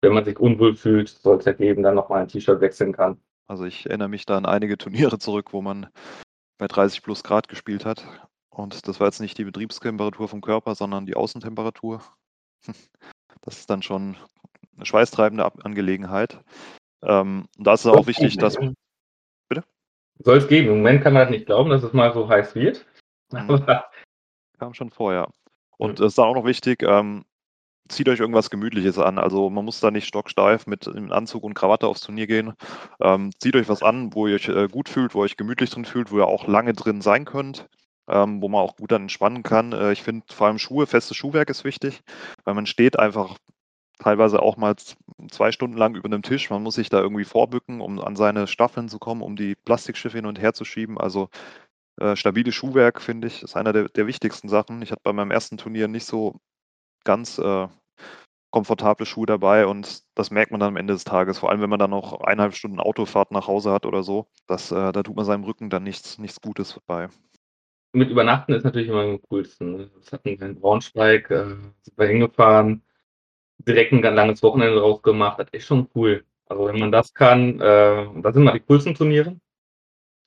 wenn man sich unwohl fühlt, soll es ja geben, dann noch mal ein T-Shirt wechseln kann. Also ich erinnere mich da an einige Turniere zurück, wo man bei 30 plus Grad gespielt hat. Und das war jetzt nicht die Betriebstemperatur vom Körper, sondern die Außentemperatur. Das ist dann schon eine schweißtreibende Angelegenheit. Ähm, da ist es auch wichtig, dass. Bitte? Soll es geben. Im Moment kann man das nicht glauben, dass es mal so heiß wird. Mhm. Kam schon vorher. Und es ist dann auch noch wichtig, ähm, zieht euch irgendwas Gemütliches an. Also man muss da nicht stocksteif mit Anzug und Krawatte aufs Turnier gehen. Ähm, zieht euch was an, wo ihr euch äh, gut fühlt, wo ihr euch gemütlich drin fühlt, wo ihr auch lange drin sein könnt, ähm, wo man auch gut dann entspannen kann. Äh, ich finde vor allem Schuhe, festes Schuhwerk ist wichtig, weil man steht einfach teilweise auch mal zwei Stunden lang über einem Tisch. Man muss sich da irgendwie vorbücken, um an seine Staffeln zu kommen, um die Plastikschiffe hin und her zu schieben. Also äh, stabiles Schuhwerk, finde ich, ist einer der, der wichtigsten Sachen. Ich hatte bei meinem ersten Turnier nicht so ganz äh, komfortable Schuhe dabei und das merkt man dann am Ende des Tages, vor allem wenn man dann noch eineinhalb Stunden Autofahrt nach Hause hat oder so. Das, äh, da tut man seinem Rücken dann nichts, nichts Gutes bei. mit Übernachten ist natürlich immer am coolsten. ne? Das hatten wir Braunschweig, äh, sind wir hingefahren, direkt ein ganz langes Wochenende draus gemacht. Das ist schon cool. Also wenn man das kann, äh, das sind mal die coolsten Turniere.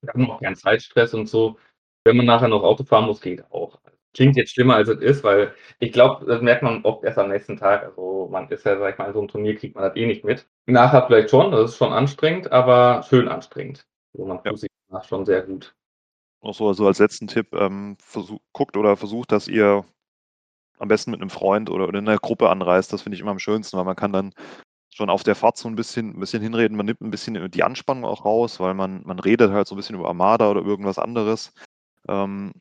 Wir haben auch keinen Zeitstress und so. Wenn man nachher noch Auto fahren muss, geht auch. Klingt jetzt schlimmer, als es ist, weil ich glaube, das merkt man oft erst am nächsten Tag. Also man ist ja, sag ich mal, in so einem Turnier kriegt man das eh nicht mit. Nachher vielleicht schon, das ist schon anstrengend, aber schön anstrengend. Also man Ja. fühlt sich danach schon sehr gut. Noch so also als letzten Tipp, ähm, versuch, guckt oder versucht, dass ihr am besten mit einem Freund oder, oder in einer Gruppe anreist. Das finde ich immer am schönsten, weil man kann dann schon auf der Fahrt so ein bisschen, ein bisschen hinreden. Man nimmt ein bisschen die Anspannung auch raus, weil man, man redet halt so ein bisschen über Armada oder irgendwas anderes. Ähm,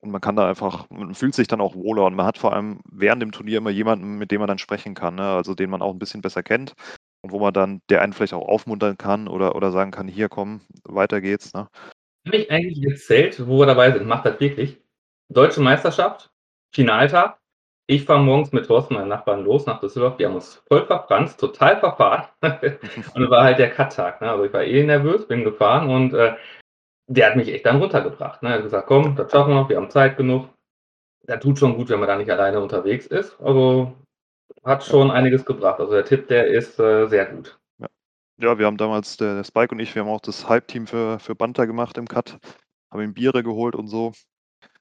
und man kann da einfach, man fühlt sich dann auch wohler und man hat vor allem während dem Turnier immer jemanden, mit dem man dann sprechen kann, ne? also den man auch ein bisschen besser kennt und wo man dann, der einen vielleicht auch aufmuntern kann oder, oder sagen kann, hier komm, weiter geht's. Ne? Habe ich eigentlich gezählt, wo wir dabei sind, macht das wirklich. Deutsche Meisterschaft, Finaltag. Ich fahre morgens mit Thorsten, meinem Nachbarn, los nach Düsseldorf. Die haben uns voll verfranst, total verfahren. und war halt der Cut-Tag. Ne? Also ich war eh nervös, bin gefahren und äh, der hat mich echt dann runtergebracht. Ne? Er hat gesagt, komm, das schaffen wir noch, wir haben Zeit genug. Das tut schon gut, wenn man da nicht alleine unterwegs ist. Also hat schon einiges gebracht. Also der Tipp, der ist äh, sehr gut. Ja, wir haben damals, der, der Spike und ich, wir haben auch das Hype-Team für, für Banta gemacht im Cut, haben ihm Biere geholt und so.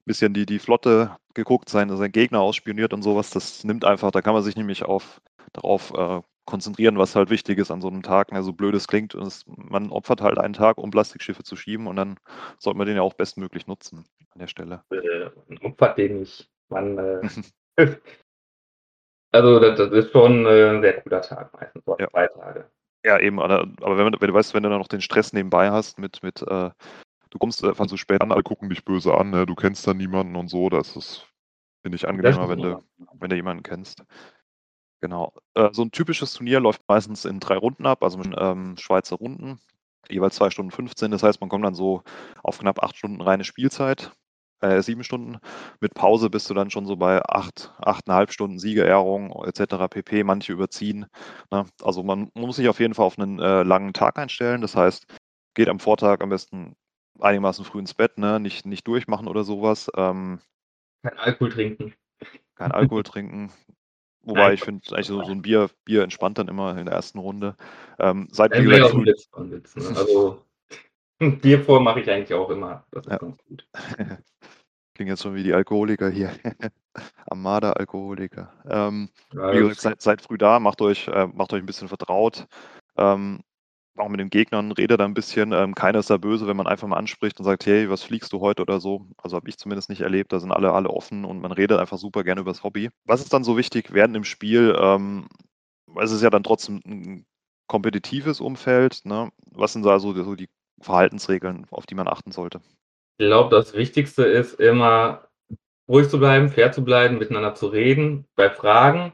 Bisschen die, die Flotte geguckt, seinen, seinen Gegner ausspioniert und sowas. Das nimmt einfach, da kann man sich nämlich auf, darauf äh, konzentrieren, was halt wichtig ist an so einem Tag. Ne? So blöd es klingt, ist, man opfert halt einen Tag, um Plastikschiffe zu schieben und dann sollte man den ja auch bestmöglich nutzen an der Stelle. Äh, opfert den nicht. Man, äh, also das, das, ist schon äh, ein sehr cooler Tag, meistens so ja. zwei Tage. Ja, eben, aber wenn, wenn, du weißt, wenn du dann noch den Stress nebenbei hast mit, mit äh, du kommst einfach zu spät an, alle gucken dich böse an, ne? du kennst da niemanden und so, das ist, finde ich, angenehmer, wenn du, wenn du jemanden kennst. Genau. Äh, so ein typisches Turnier läuft meistens in drei Runden ab, also mit ähm, Schweizer Runden, jeweils zwei Stunden 15. Das heißt, man kommt dann so auf knapp acht Stunden reine Spielzeit, äh, sieben Stunden. Mit Pause bist du dann schon so bei acht, achteinhalb Stunden Siegerehrung etc. pp. Manche überziehen. Ne? Also man muss sich auf jeden Fall auf einen äh, langen Tag einstellen. Das heißt, geht am Vortag am besten einigermaßen früh ins Bett, ne? nicht, nicht durchmachen oder sowas. Ähm, kein Alkohol trinken. Kein Alkohol trinken. Wobei Nein, ich finde, eigentlich so, so, ein Bier, Bier entspannt dann immer in der ersten Runde. Ähm, seit ja, Bier früh... Witz, Witz, ne? Also Bier vor mache ich eigentlich auch immer. Das ist ja. ganz gut. Klingt jetzt schon wie die Alkoholiker hier. Armada-Alkoholiker. Ähm, ja, wie gesagt, seid, seid, früh da, macht euch, äh, macht euch ein bisschen vertraut. Ähm, auch mit den Gegnern redet da ein bisschen. Ähm, keiner ist da böse, wenn man einfach mal anspricht und sagt, hey, was fliegst du heute oder so. Also habe ich zumindest nicht erlebt. Da sind alle, alle offen und man redet einfach super gerne über das Hobby. Was ist dann so wichtig während dem Spiel? Ähm, es ist ja dann trotzdem ein kompetitives Umfeld. Ne? Was sind da so, so die Verhaltensregeln, auf die man achten sollte? Ich glaube, das Wichtigste ist immer ruhig zu bleiben, fair zu bleiben, miteinander zu reden, bei Fragen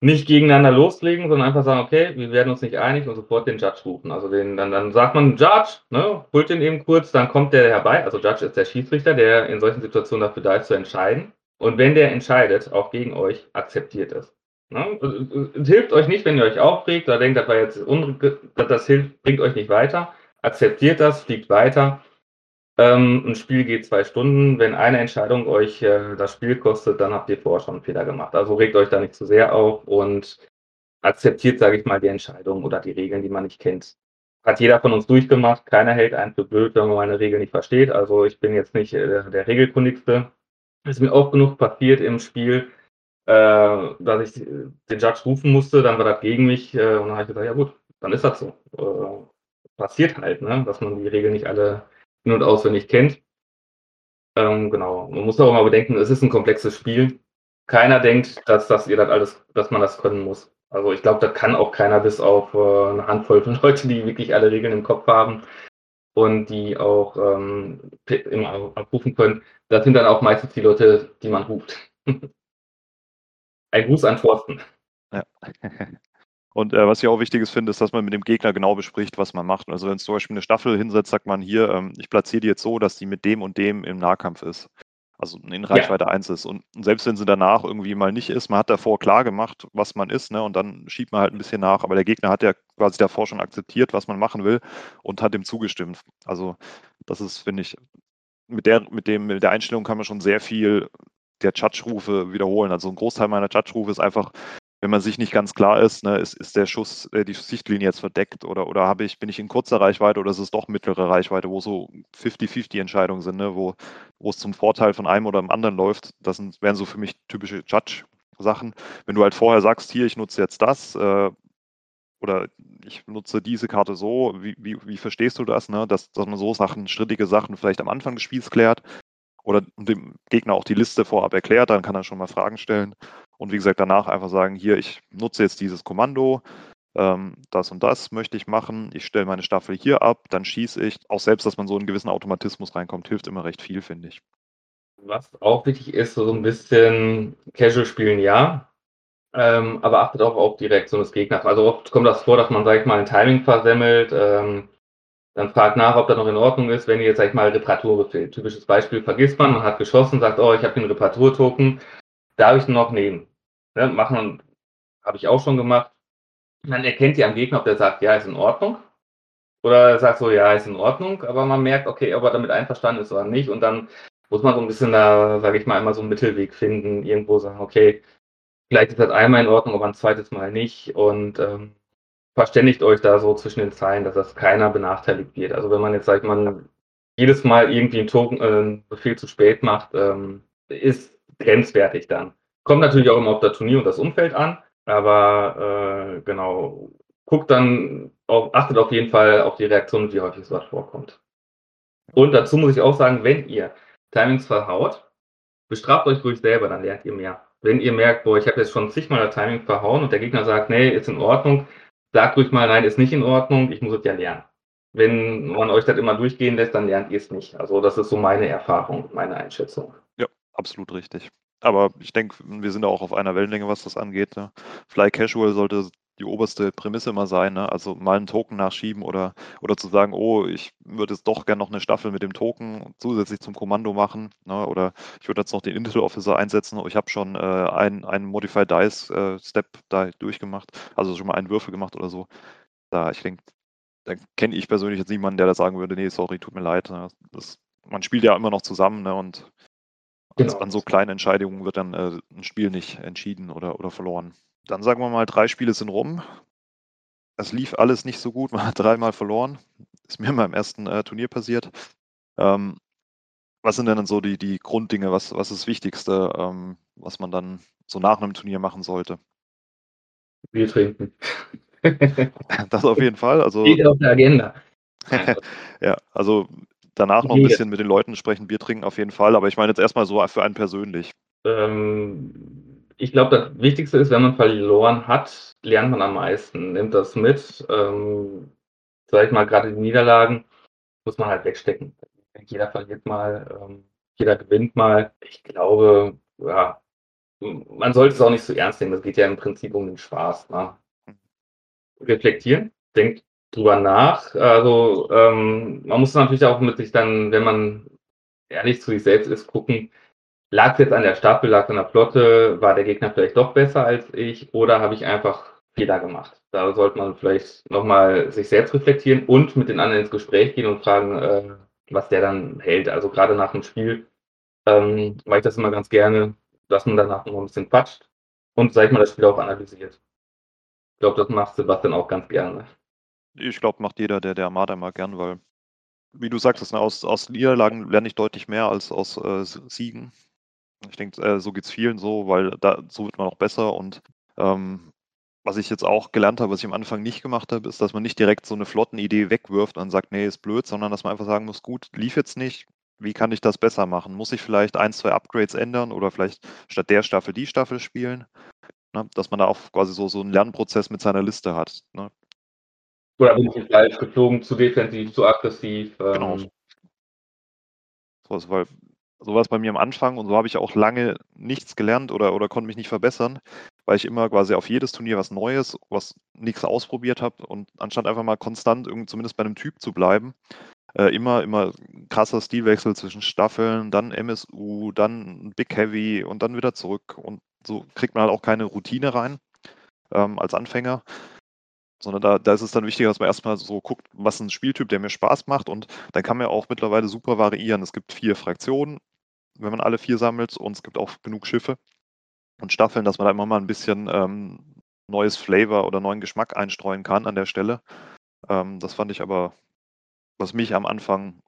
nicht gegeneinander loslegen, sondern einfach sagen, okay, wir werden uns nicht einig und sofort den Judge rufen. Also den, dann, dann sagt man Judge, ne, holt den eben kurz, dann kommt der herbei. Also Judge ist der Schiedsrichter, der in solchen Situationen dafür da ist zu entscheiden. Und wenn der entscheidet, auch gegen euch, akzeptiert es. Ne? Es, hilft euch nicht, wenn ihr euch aufregt oder denkt, das war jetzt das hilft, bringt euch nicht weiter. Akzeptiert das, fliegt weiter ähm, ein Spiel geht zwei Stunden. Wenn eine Entscheidung euch äh, das Spiel kostet, dann habt ihr vorher schon einen Fehler gemacht. Also regt euch da nicht zu sehr auf und akzeptiert, sage ich mal, die Entscheidung oder die Regeln, die man nicht kennt. Hat jeder von uns durchgemacht. Keiner hält einen für blöd, wenn man eine Regel nicht versteht. Also ich bin jetzt nicht äh, der Regelkundigste. Es ist mir auch genug passiert im Spiel, äh, dass ich den Judge rufen musste. Dann war das gegen mich äh, und dann habe ich gesagt, ja gut, dann ist das so. Äh, passiert halt, ne? dass man die Regeln nicht alle in- und auswendig kennt. Ähm, genau. Man muss auch mal bedenken, es ist ein komplexes Spiel. Keiner denkt, dass, dass ihr das alles, dass man das können muss. Also ich glaube, das kann auch keiner bis auf äh, eine Handvoll von Leuten, die wirklich alle Regeln im Kopf haben und die auch ähm, immer abrufen können. Das sind dann auch meistens die Leute, die man ruft. Ein Gruß an Forsten. Ja. Und äh, was ich auch wichtig finde, ist, dass man mit dem Gegner genau bespricht, was man macht. Also wenn es zum Beispiel eine Staffel hinsetzt, sagt man hier, ähm, ich platziere die jetzt so, dass die mit dem und dem im Nahkampf ist. Also in Reichweite ja. 1 ist. Und selbst wenn sie danach irgendwie mal nicht ist, man hat davor klar gemacht, was man ist, ne? Und dann schiebt man halt ein bisschen nach. Aber der Gegner hat ja quasi davor schon akzeptiert, was man machen will und hat dem zugestimmt. Also das ist, finde ich, mit der, mit dem, mit der Einstellung kann man schon sehr viel der Judge-Rufe wiederholen. Also ein Großteil meiner Judge-Rufe ist einfach, wenn man sich nicht ganz klar ist, ne, ist, ist der Schuss, äh, die Sichtlinie jetzt verdeckt oder, oder habe ich, bin ich in kurzer Reichweite oder ist es doch mittlere Reichweite, wo so 50-50 Entscheidungen sind, ne, wo, wo es zum Vorteil von einem oder dem anderen läuft. Das sind, wären so für mich typische Judge-Sachen. Wenn du halt vorher sagst, hier, ich nutze jetzt das äh, oder ich nutze diese Karte so, wie, wie, wie verstehst du das, ne? dass, dass man so Sachen, strittige Sachen vielleicht am Anfang des Spiels klärt oder dem Gegner auch die Liste vorab erklärt, dann kann er schon mal Fragen stellen. Und wie gesagt, danach einfach sagen, hier, ich nutze jetzt dieses Kommando, ähm, das und das möchte ich machen, ich stelle meine Staffel hier ab, dann schieße ich. Auch selbst, dass man so in einen gewissen Automatismus reinkommt, hilft immer recht viel, finde ich. Was auch wichtig ist, so ein bisschen Casual spielen, ja. Ähm, aber achtet auch auf die Reaktion des Gegners. Also oft kommt das vor, dass man, sag ich mal, ein Timing versemmelt. Ähm, dann fragt nach, ob das noch in Ordnung ist, wenn ihr jetzt, sag ich mal, Reparatur befehlt. Typisches Beispiel, vergisst man, man hat geschossen, sagt, oh, ich habe den Reparaturtoken, darf ich noch nehmen? Ne, machen, habe ich auch schon gemacht. dann erkennt ihr am Gegner, ob der sagt, ja, ist in Ordnung. Oder er sagt so, ja, ist in Ordnung, aber man merkt, okay, ob er damit einverstanden ist oder nicht. Und dann muss man so ein bisschen da, sage ich mal, immer so einen Mittelweg finden, irgendwo sagen, okay, vielleicht ist das einmal in Ordnung, aber ein zweites Mal nicht. Und ähm, verständigt euch da so zwischen den Zeilen, dass das keiner benachteiligt wird. Also wenn man jetzt sagt, man jedes Mal irgendwie einen Token, äh, Befehl zu spät macht, ähm, ist grenzwertig dann. Kommt natürlich auch immer auf das Turnier und das Umfeld an. Aber äh, genau, guckt dann, auf, achtet auf jeden Fall auf die Reaktion, wie häufig sowas vorkommt. Und dazu muss ich auch sagen, wenn ihr Timings verhaut, bestraft euch ruhig selber, dann lernt ihr mehr. Wenn ihr merkt, boah, ich habe jetzt schon zigmal das Timing verhauen und der Gegner sagt, nee, ist in Ordnung, sagt ruhig mal, nein, ist nicht in Ordnung, ich muss es ja lernen. Wenn man euch das immer durchgehen lässt, dann lernt ihr es nicht. Also das ist so meine Erfahrung, meine Einschätzung. Ja, absolut richtig. Aber ich denke, wir sind auch auf einer Wellenlänge, was das angeht. Ne? Fly Casual sollte die oberste Prämisse immer sein. Ne? Also mal einen Token nachschieben oder, oder zu sagen, oh, ich würde jetzt doch gerne noch eine Staffel mit dem Token zusätzlich zum Kommando machen. Ne? Oder ich würde jetzt noch den Intel Officer einsetzen. Ich habe schon äh, einen, einen Modified Dice äh, Step da durchgemacht, also schon mal einen Würfel gemacht oder so. Da, ich denke, da kenne ich persönlich jetzt niemanden, der da sagen würde, nee, sorry, tut mir leid. Ne? Das, man spielt ja immer noch zusammen ne? und genau. an so kleinen Entscheidungen wird dann äh, ein Spiel nicht entschieden oder, oder verloren. Dann sagen wir mal, drei Spiele sind rum. Es lief alles nicht so gut, man hat dreimal verloren. Ist mir in meinem ersten äh, Turnier passiert. Ähm, was sind denn so die, die Grunddinge? Was, was ist das Wichtigste, ähm, was man dann so nach einem Turnier machen sollte? Bier trinken. das auf jeden Fall. Also, Steht auf der Agenda. ja, also danach noch ein bisschen mit den Leuten sprechen, Bier trinken auf jeden Fall. Aber ich meine jetzt erstmal so für einen persönlich. Ähm, ich glaube, das Wichtigste ist, wenn man verloren hat, lernt man am meisten. Nimmt das mit. Ähm, sag ich mal, gerade die Niederlagen muss man halt wegstecken. Jeder verliert mal, ähm, jeder gewinnt mal. Ich glaube, ja, man sollte es auch nicht so ernst nehmen. Es geht ja im Prinzip um den Spaß. Ne? Reflektieren, denkt drüber nach. Also ähm, man muss natürlich auch mit sich dann, wenn man ehrlich zu sich selbst ist, gucken, Lag es jetzt an der Staffel, lag es an der Flotte, war der Gegner vielleicht doch besser als ich oder habe ich einfach Fehler gemacht? Da sollte man vielleicht nochmal sich selbst reflektieren und mit den anderen ins Gespräch gehen und fragen, äh, was der dann hält. Also gerade nach dem Spiel ähm, mache ich das immer ganz gerne, dass man danach noch ein bisschen quatscht und, sag ich mal, das Spiel auch analysiert. Ich glaube, das macht Sebastian auch ganz gerne. Ich glaube, macht jeder, der der Armada mal gern, weil, wie du sagst, aus, aus Niederlagen lerne ich deutlich mehr als aus äh, Siegen. Ich denke, äh, so geht es vielen so, weil da so wird man auch besser und ähm, was ich jetzt auch gelernt habe, was ich am Anfang nicht gemacht habe, ist, dass man nicht direkt so eine Flottenidee wegwirft und sagt, nee, ist blöd, sondern dass man einfach sagen muss, gut, lief jetzt nicht, wie kann ich das besser machen? Muss ich vielleicht ein, zwei Upgrades ändern oder vielleicht statt der Staffel die Staffel spielen? Ne? Dass man da auch quasi so, so einen Lernprozess mit seiner Liste hat. Ne? Oder bin ich falsch geflogen, zu defensiv, zu aggressiv? Genau. Ähm. Genau. So, weil so war es bei mir am Anfang und so habe ich auch lange nichts gelernt oder, oder konnte mich nicht verbessern, weil ich immer quasi auf jedes Turnier was Neues, was nichts ausprobiert habe und anstatt einfach mal konstant zumindest bei einem Typ zu bleiben, äh, immer, immer krasser Stilwechsel zwischen Staffeln, dann MSU, dann Big Heavy und dann wieder zurück. Und so kriegt man halt auch keine Routine rein ähm, als Anfänger sondern da, da ist es dann wichtiger, dass man erstmal so guckt, was ist ein Spieltyp, der mir Spaß macht und dann kann man ja auch mittlerweile super variieren. Es gibt vier Fraktionen, wenn man alle vier sammelt und es gibt auch genug Schiffe und Staffeln, dass man da immer mal ein bisschen ähm, neues Flavor oder neuen Geschmack einstreuen kann an der Stelle. Ähm, das fand ich aber, was mich am Anfang,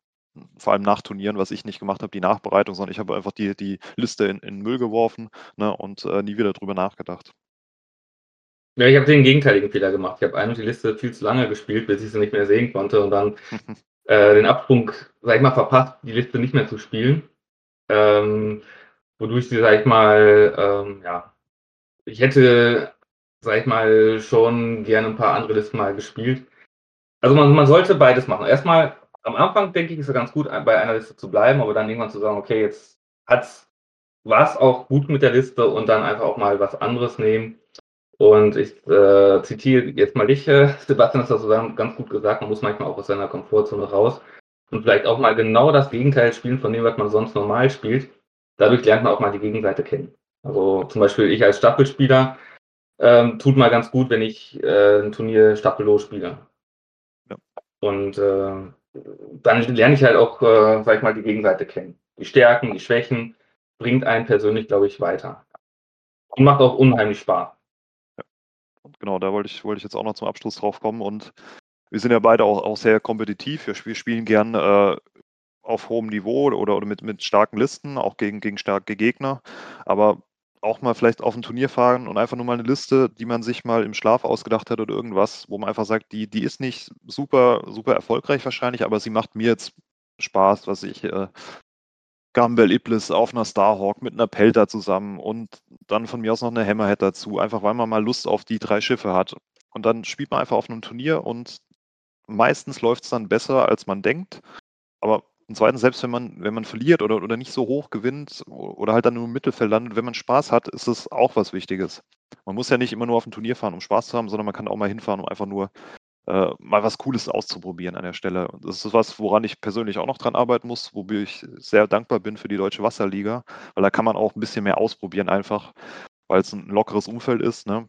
vor allem nach Turnieren, was ich nicht gemacht habe, die Nachbereitung, sondern ich habe einfach die, die Liste in, in Müll geworfen ne, und äh, nie wieder drüber nachgedacht. Ja, ich habe den gegenteiligen Fehler gemacht. Ich habe eine die Liste viel zu lange gespielt, bis ich sie nicht mehr sehen konnte und dann äh, den Absprung, sag ich mal, verpasst, die Liste nicht mehr zu spielen ähm, wodurch sie, sag ich mal, ähm, ja, ich hätte, sag ich mal, schon gerne ein paar andere Listen mal gespielt. Also man, man sollte beides machen. Erstmal am Anfang denke ich, ist es ganz gut, bei einer Liste zu bleiben, aber dann irgendwann zu sagen, okay, jetzt hat's war es auch gut mit der Liste und dann einfach auch mal was anderes nehmen. Und ich äh, zitiere jetzt mal dich, äh, Sebastian, hast das so ganz gut gesagt, man muss manchmal auch aus seiner Komfortzone raus und vielleicht auch mal genau das Gegenteil spielen von dem, was man sonst normal spielt. Dadurch lernt man auch mal die Gegenseite kennen. Also zum Beispiel ich als Staffelspieler ähm, tut mal ganz gut, wenn ich äh, ein Turnier staffellos spiele. Ja. Und äh, dann lerne ich halt auch, äh, sag ich mal, die Gegenseite kennen. Die Stärken, die Schwächen bringt einen persönlich, glaube ich, weiter. Und macht auch unheimlich Spaß. Genau, da wollte ich, wollte ich jetzt auch noch zum Abschluss drauf kommen. Und wir sind ja beide auch, auch sehr kompetitiv. Wir, wir spielen gern äh, auf hohem Niveau oder, oder mit, mit starken Listen, auch gegen, gegen starke Gegner. Aber auch mal vielleicht auf ein Turnier fahren und einfach nur mal eine Liste, die man sich mal im Schlaf ausgedacht hat oder irgendwas, wo man einfach sagt, die, die ist nicht super, super erfolgreich wahrscheinlich, aber sie macht mir jetzt Spaß, was ich äh, Gumbel Iblis auf einer Starhawk mit einer Pelter zusammen und dann von mir aus noch eine Hammerhead dazu, einfach weil man mal Lust auf die drei Schiffe hat. Und dann spielt man einfach auf einem Turnier und meistens läuft es dann besser, als man denkt. Aber und zweitens, selbst wenn man, wenn man verliert oder, oder nicht so hoch gewinnt oder halt dann nur im Mittelfeld landet, wenn man Spaß hat, ist das auch was Wichtiges. Man muss ja nicht immer nur auf ein Turnier fahren, um Spaß zu haben, sondern man kann auch mal hinfahren, um einfach nur äh, mal was Cooles auszuprobieren an der Stelle. Und das ist was, woran ich persönlich auch noch dran arbeiten muss, wobei ich sehr dankbar bin für die Deutsche Wasserliga, weil da kann man auch ein bisschen mehr ausprobieren, einfach weil es ein lockeres Umfeld ist. Ne?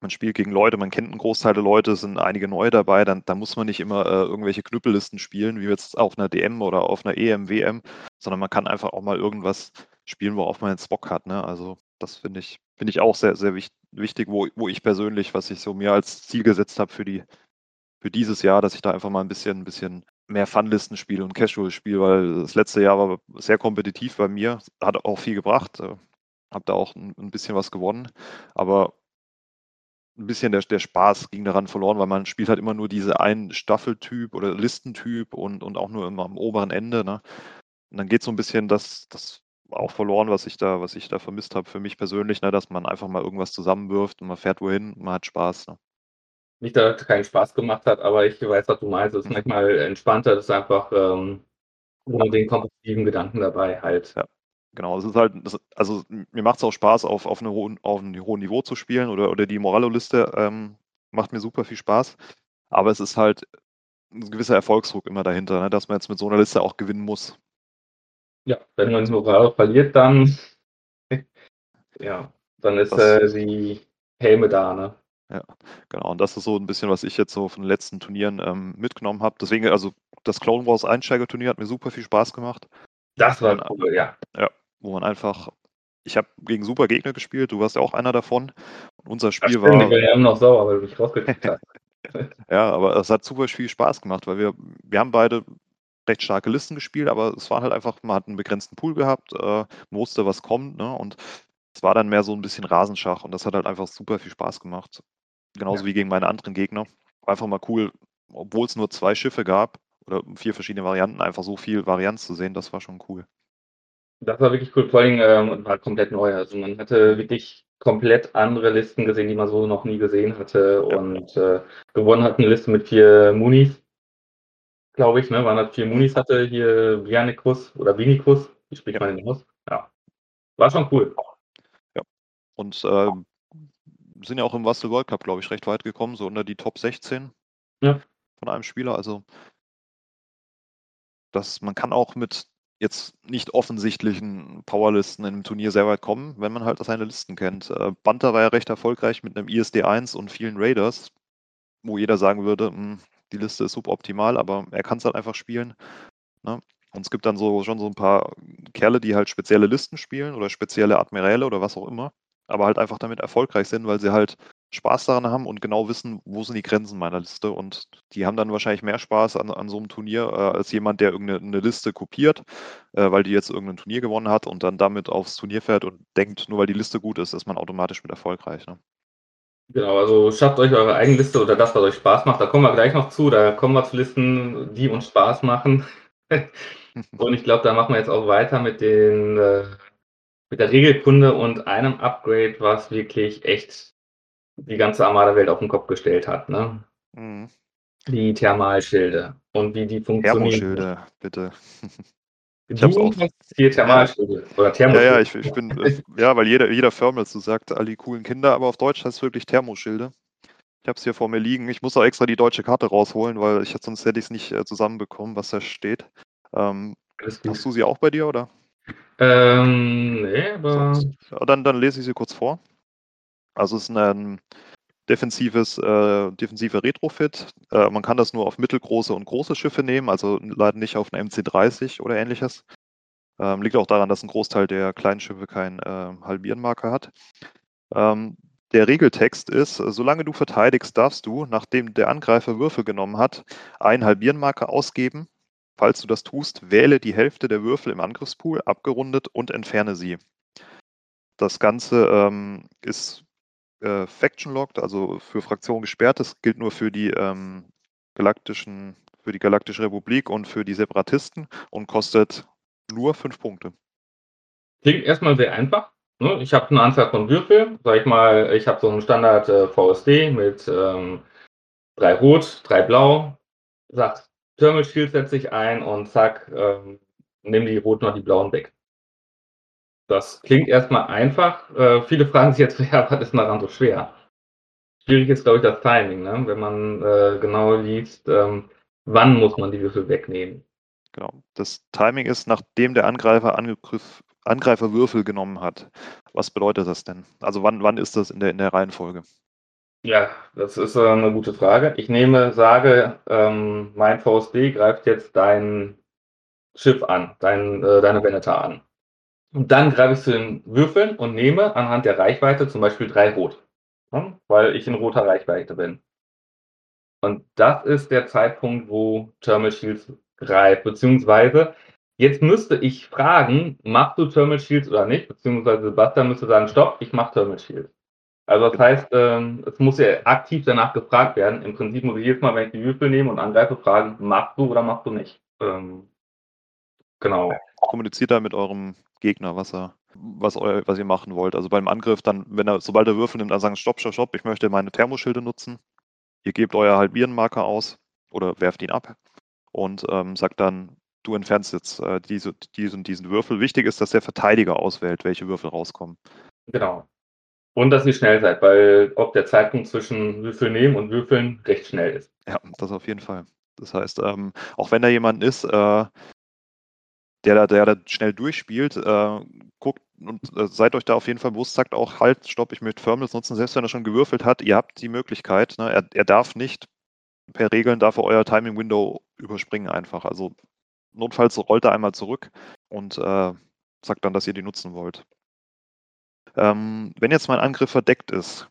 man spielt gegen Leute, man kennt einen Großteil der Leute, sind einige neue dabei, dann, dann muss man nicht immer äh, irgendwelche Knüppellisten spielen, wie jetzt auf einer DM oder auf einer EM, WM, sondern man kann einfach auch mal irgendwas spielen, worauf man jetzt Bock hat. Ne? Also das finde ich, finde ich auch sehr, sehr wichtig, wo, wo ich persönlich, was ich so mir als Ziel gesetzt habe für die, für dieses Jahr, dass ich da einfach mal ein bisschen, ein bisschen mehr Funlisten spiele und Casual spiele, weil das letzte Jahr war sehr kompetitiv bei mir, hat auch viel gebracht, äh, habe da auch ein, bisschen was gewonnen, aber ein bisschen der, der Spaß ging daran verloren, weil man spielt halt immer nur diese einen Staffeltyp oder Listentyp und, und auch nur immer am oberen Ende. Ne? Und dann geht so ein bisschen das, das auch verloren, was ich da, was ich da vermisst habe für mich persönlich, ne? dass man einfach mal irgendwas zusammenwirft und man fährt wohin und man hat Spaß. Ne? Nicht, dass es keinen Spaß gemacht hat, aber ich weiß, was du meinst. Es ist manchmal entspannter, das ist einfach ähm, ohne den kompetitiven Gedanken dabei halt. Ja. Genau, es ist halt, das, also mir macht es auch Spaß, auf, auf, eine hohen, auf einem hohen Niveau zu spielen oder, oder die Morallo-Liste ähm, macht mir super viel Spaß. Aber es ist halt ein gewisser Erfolgsdruck immer dahinter, ne, dass man jetzt mit so einer Liste auch gewinnen muss. Ja, wenn man Morallo verliert, dann ja, dann ist äh, die Helme da, ne? Ja, genau. Und das ist so ein bisschen, was ich jetzt so von den letzten Turnieren ähm, mitgenommen habe. Deswegen, also das Clone Wars Einsteigerturnier hat mir super viel Spaß gemacht. Das war cool, ja. Ja, wo man einfach ich habe gegen super Gegner gespielt, du warst ja auch einer davon. Und unser Spiel das war. Ich war ja noch sauer, weil du mich rausgekickt hast. ja, aber es hat super viel Spaß gemacht, weil wir, wir haben beide recht starke Listen gespielt, aber es war halt einfach, man hat einen begrenzten Pool gehabt, äh, wusste, was kommt, ne? Und es war dann mehr so ein bisschen Rasenschach und das hat halt einfach super viel Spaß gemacht. Genauso ja. wie gegen meine anderen Gegner. War einfach mal cool, obwohl es nur zwei Schiffe gab oder vier verschiedene Varianten, einfach so viel Varianz zu sehen, das war schon cool. Das war wirklich cool, vor allem ähm, war komplett neu. Also man hatte wirklich komplett andere Listen gesehen, die man so noch nie gesehen hatte. Ja. Und äh, gewonnen hat eine Liste mit vier Munis, glaube ich, ne? Waren das vier Munis hatte hier Bianikus oder Vinikus, wie spricht ja. man den aus? Ja. War schon cool. Ja. Und äh, sind ja auch im Wastel World Cup, glaube ich, recht weit gekommen, so unter die Top 16 ja. von einem Spieler. Also das, man kann auch mit jetzt nicht offensichtlichen Powerlisten in einem Turnier sehr weit kommen, wenn man halt seine Listen kennt. Äh, Banter war ja recht erfolgreich mit einem ISD 1 und vielen Raiders, wo jeder sagen würde, mh, hm, die Liste ist suboptimal, aber er kann es halt einfach spielen. Ne? Und es gibt dann so schon so ein paar Kerle, die halt spezielle Listen spielen oder spezielle Admiräle oder was auch immer, aber halt einfach damit erfolgreich sind, weil sie halt Spaß daran haben und genau wissen, wo sind die Grenzen meiner Liste. Und die haben dann wahrscheinlich mehr Spaß an, an so einem Turnier äh, als jemand, der irgendeine Liste kopiert, äh, weil die jetzt irgendein Turnier gewonnen hat und dann damit aufs Turnier fährt und denkt, nur weil die Liste gut ist, ist man automatisch mit erfolgreich. Ne? Genau, also schafft euch eure eigene Liste oder das, was euch Spaß macht. Da kommen wir gleich noch zu. Da kommen wir zu Listen, die uns Spaß machen. und ich glaube, da machen wir jetzt auch weiter mit den äh, mit der Regelkunde und einem Upgrade, was wirklich echt die ganze Armada-Welt auf den Kopf gestellt hat. Ne? Mhm. Die Thermalschilde und wie die funktionieren. Thermoschilde, bitte. Ich hab's auch. Hier Thermalschilde ja. oder Thermoschilde. Ja, ja, ich, ich bin, ja, weil jeder, jeder Firma so sagt, all die coolen Kinder, aber auf Deutsch heißt es wirklich Thermoschilde. Ich habe es hier vor mir liegen. Ich muss auch extra die deutsche Karte rausholen, weil ich sonst hätte ich es nicht äh, zusammenbekommen, was da steht. Ähm, hast du sie auch bei dir, oder? Ähm, nee, aber. Sonst, dann, dann lese ich sie kurz vor. Also es ist ein defensives, äh, defensiver Retrofit. Äh, man kann das nur auf mittelgroße und große Schiffe nehmen, also leider nicht auf einen MC30 oder ähnliches. Ähm, liegt auch daran, dass ein Großteil der kleinen Schiffe keinen äh, Halbierenmarker hat. Ähm, der Regeltext ist, solange du verteidigst, darfst du, nachdem der Angreifer Würfel genommen hat, einen Halbierenmarker ausgeben. Falls du das tust, wähle die Hälfte der Würfel im Angriffspool, abgerundet und entferne sie. das Ganze ähm, ist äh, faction-locked, also für Fraktionen gesperrt. Das gilt nur für die ähm, galaktischen, für die Galaktische Republik und für die Separatisten und kostet nur fünf Punkte. Klingt erstmal sehr einfach. Ne? Ich habe eine Anzahl von Würfeln. Sag ich mal, ich habe so einen Standard äh, VSD mit ähm, drei Rot, drei Blau. Sagt, Thermal Shield setze ich ein und zack, ähm, nehme die roten und die blauen weg. Das klingt erstmal einfach. Äh, viele fragen sich jetzt, ja, was ist daran so schwer? Schwierig ist, glaube ich, das Timing, ne? wenn man äh, genau liest, ähm, wann muss man die Würfel wegnehmen. Genau. Das Timing ist, nachdem der Angreifer Angriff, Angreifer Würfel genommen hat. Was bedeutet das denn? Also wann, wann ist das in der, in der Reihenfolge? Ja, das ist äh, eine gute Frage. Ich nehme, sage, ähm, mein VSD greift jetzt dein Schiff an, dein, äh, deine Venetar an. Und dann greife ich zu den Würfeln und nehme anhand der Reichweite zum Beispiel drei Rot, ja, weil ich in roter Reichweite bin. Und das ist der Zeitpunkt, wo Thermal Shields greift, beziehungsweise jetzt müsste ich fragen, machst du Thermal Shields oder nicht, beziehungsweise Sebastian müsste sagen, stopp, ich mache Thermal Shields. Also das heißt, ähm, es muss ja aktiv danach gefragt werden. Im Prinzip muss ich jedes Mal, wenn ich die Würfel nehme und angreife, fragen, machst du oder machst du nicht. Ähm, genau. Kommuniziert da mit eurem Gegner, was er, was, euer, was ihr machen wollt. Also beim Angriff dann, wenn er, sobald er Würfel nimmt, dann sagen, stopp, stopp, stopp, ich möchte meine Thermoschilde nutzen. Ihr gebt euer Halbierenmarker aus oder werft ihn ab und ähm, sagt dann, du entfernst jetzt äh, diese, diese und diesen Würfel. Wichtig ist, dass der Verteidiger auswählt, welche Würfel rauskommen. Genau. Und dass ihr schnell seid, weil auch der Zeitpunkt zwischen Würfel nehmen und Würfeln recht schnell ist. Ja, das auf jeden Fall. Das heißt, ähm, auch wenn da jemand ist, äh, der da, der da schnell durchspielt, äh, guckt und äh, seid euch da auf jeden Fall bewusst, sagt auch, halt, stopp, ich möchte Thermals nutzen, selbst wenn er schon gewürfelt hat, ihr habt die Möglichkeit, ne, er, er darf nicht, per Regeln darf er euer Timing-Window überspringen einfach. Also notfalls rollt er einmal zurück und äh, sagt dann, dass ihr die nutzen wollt. Ähm, wenn jetzt mein Angriff verdeckt ist,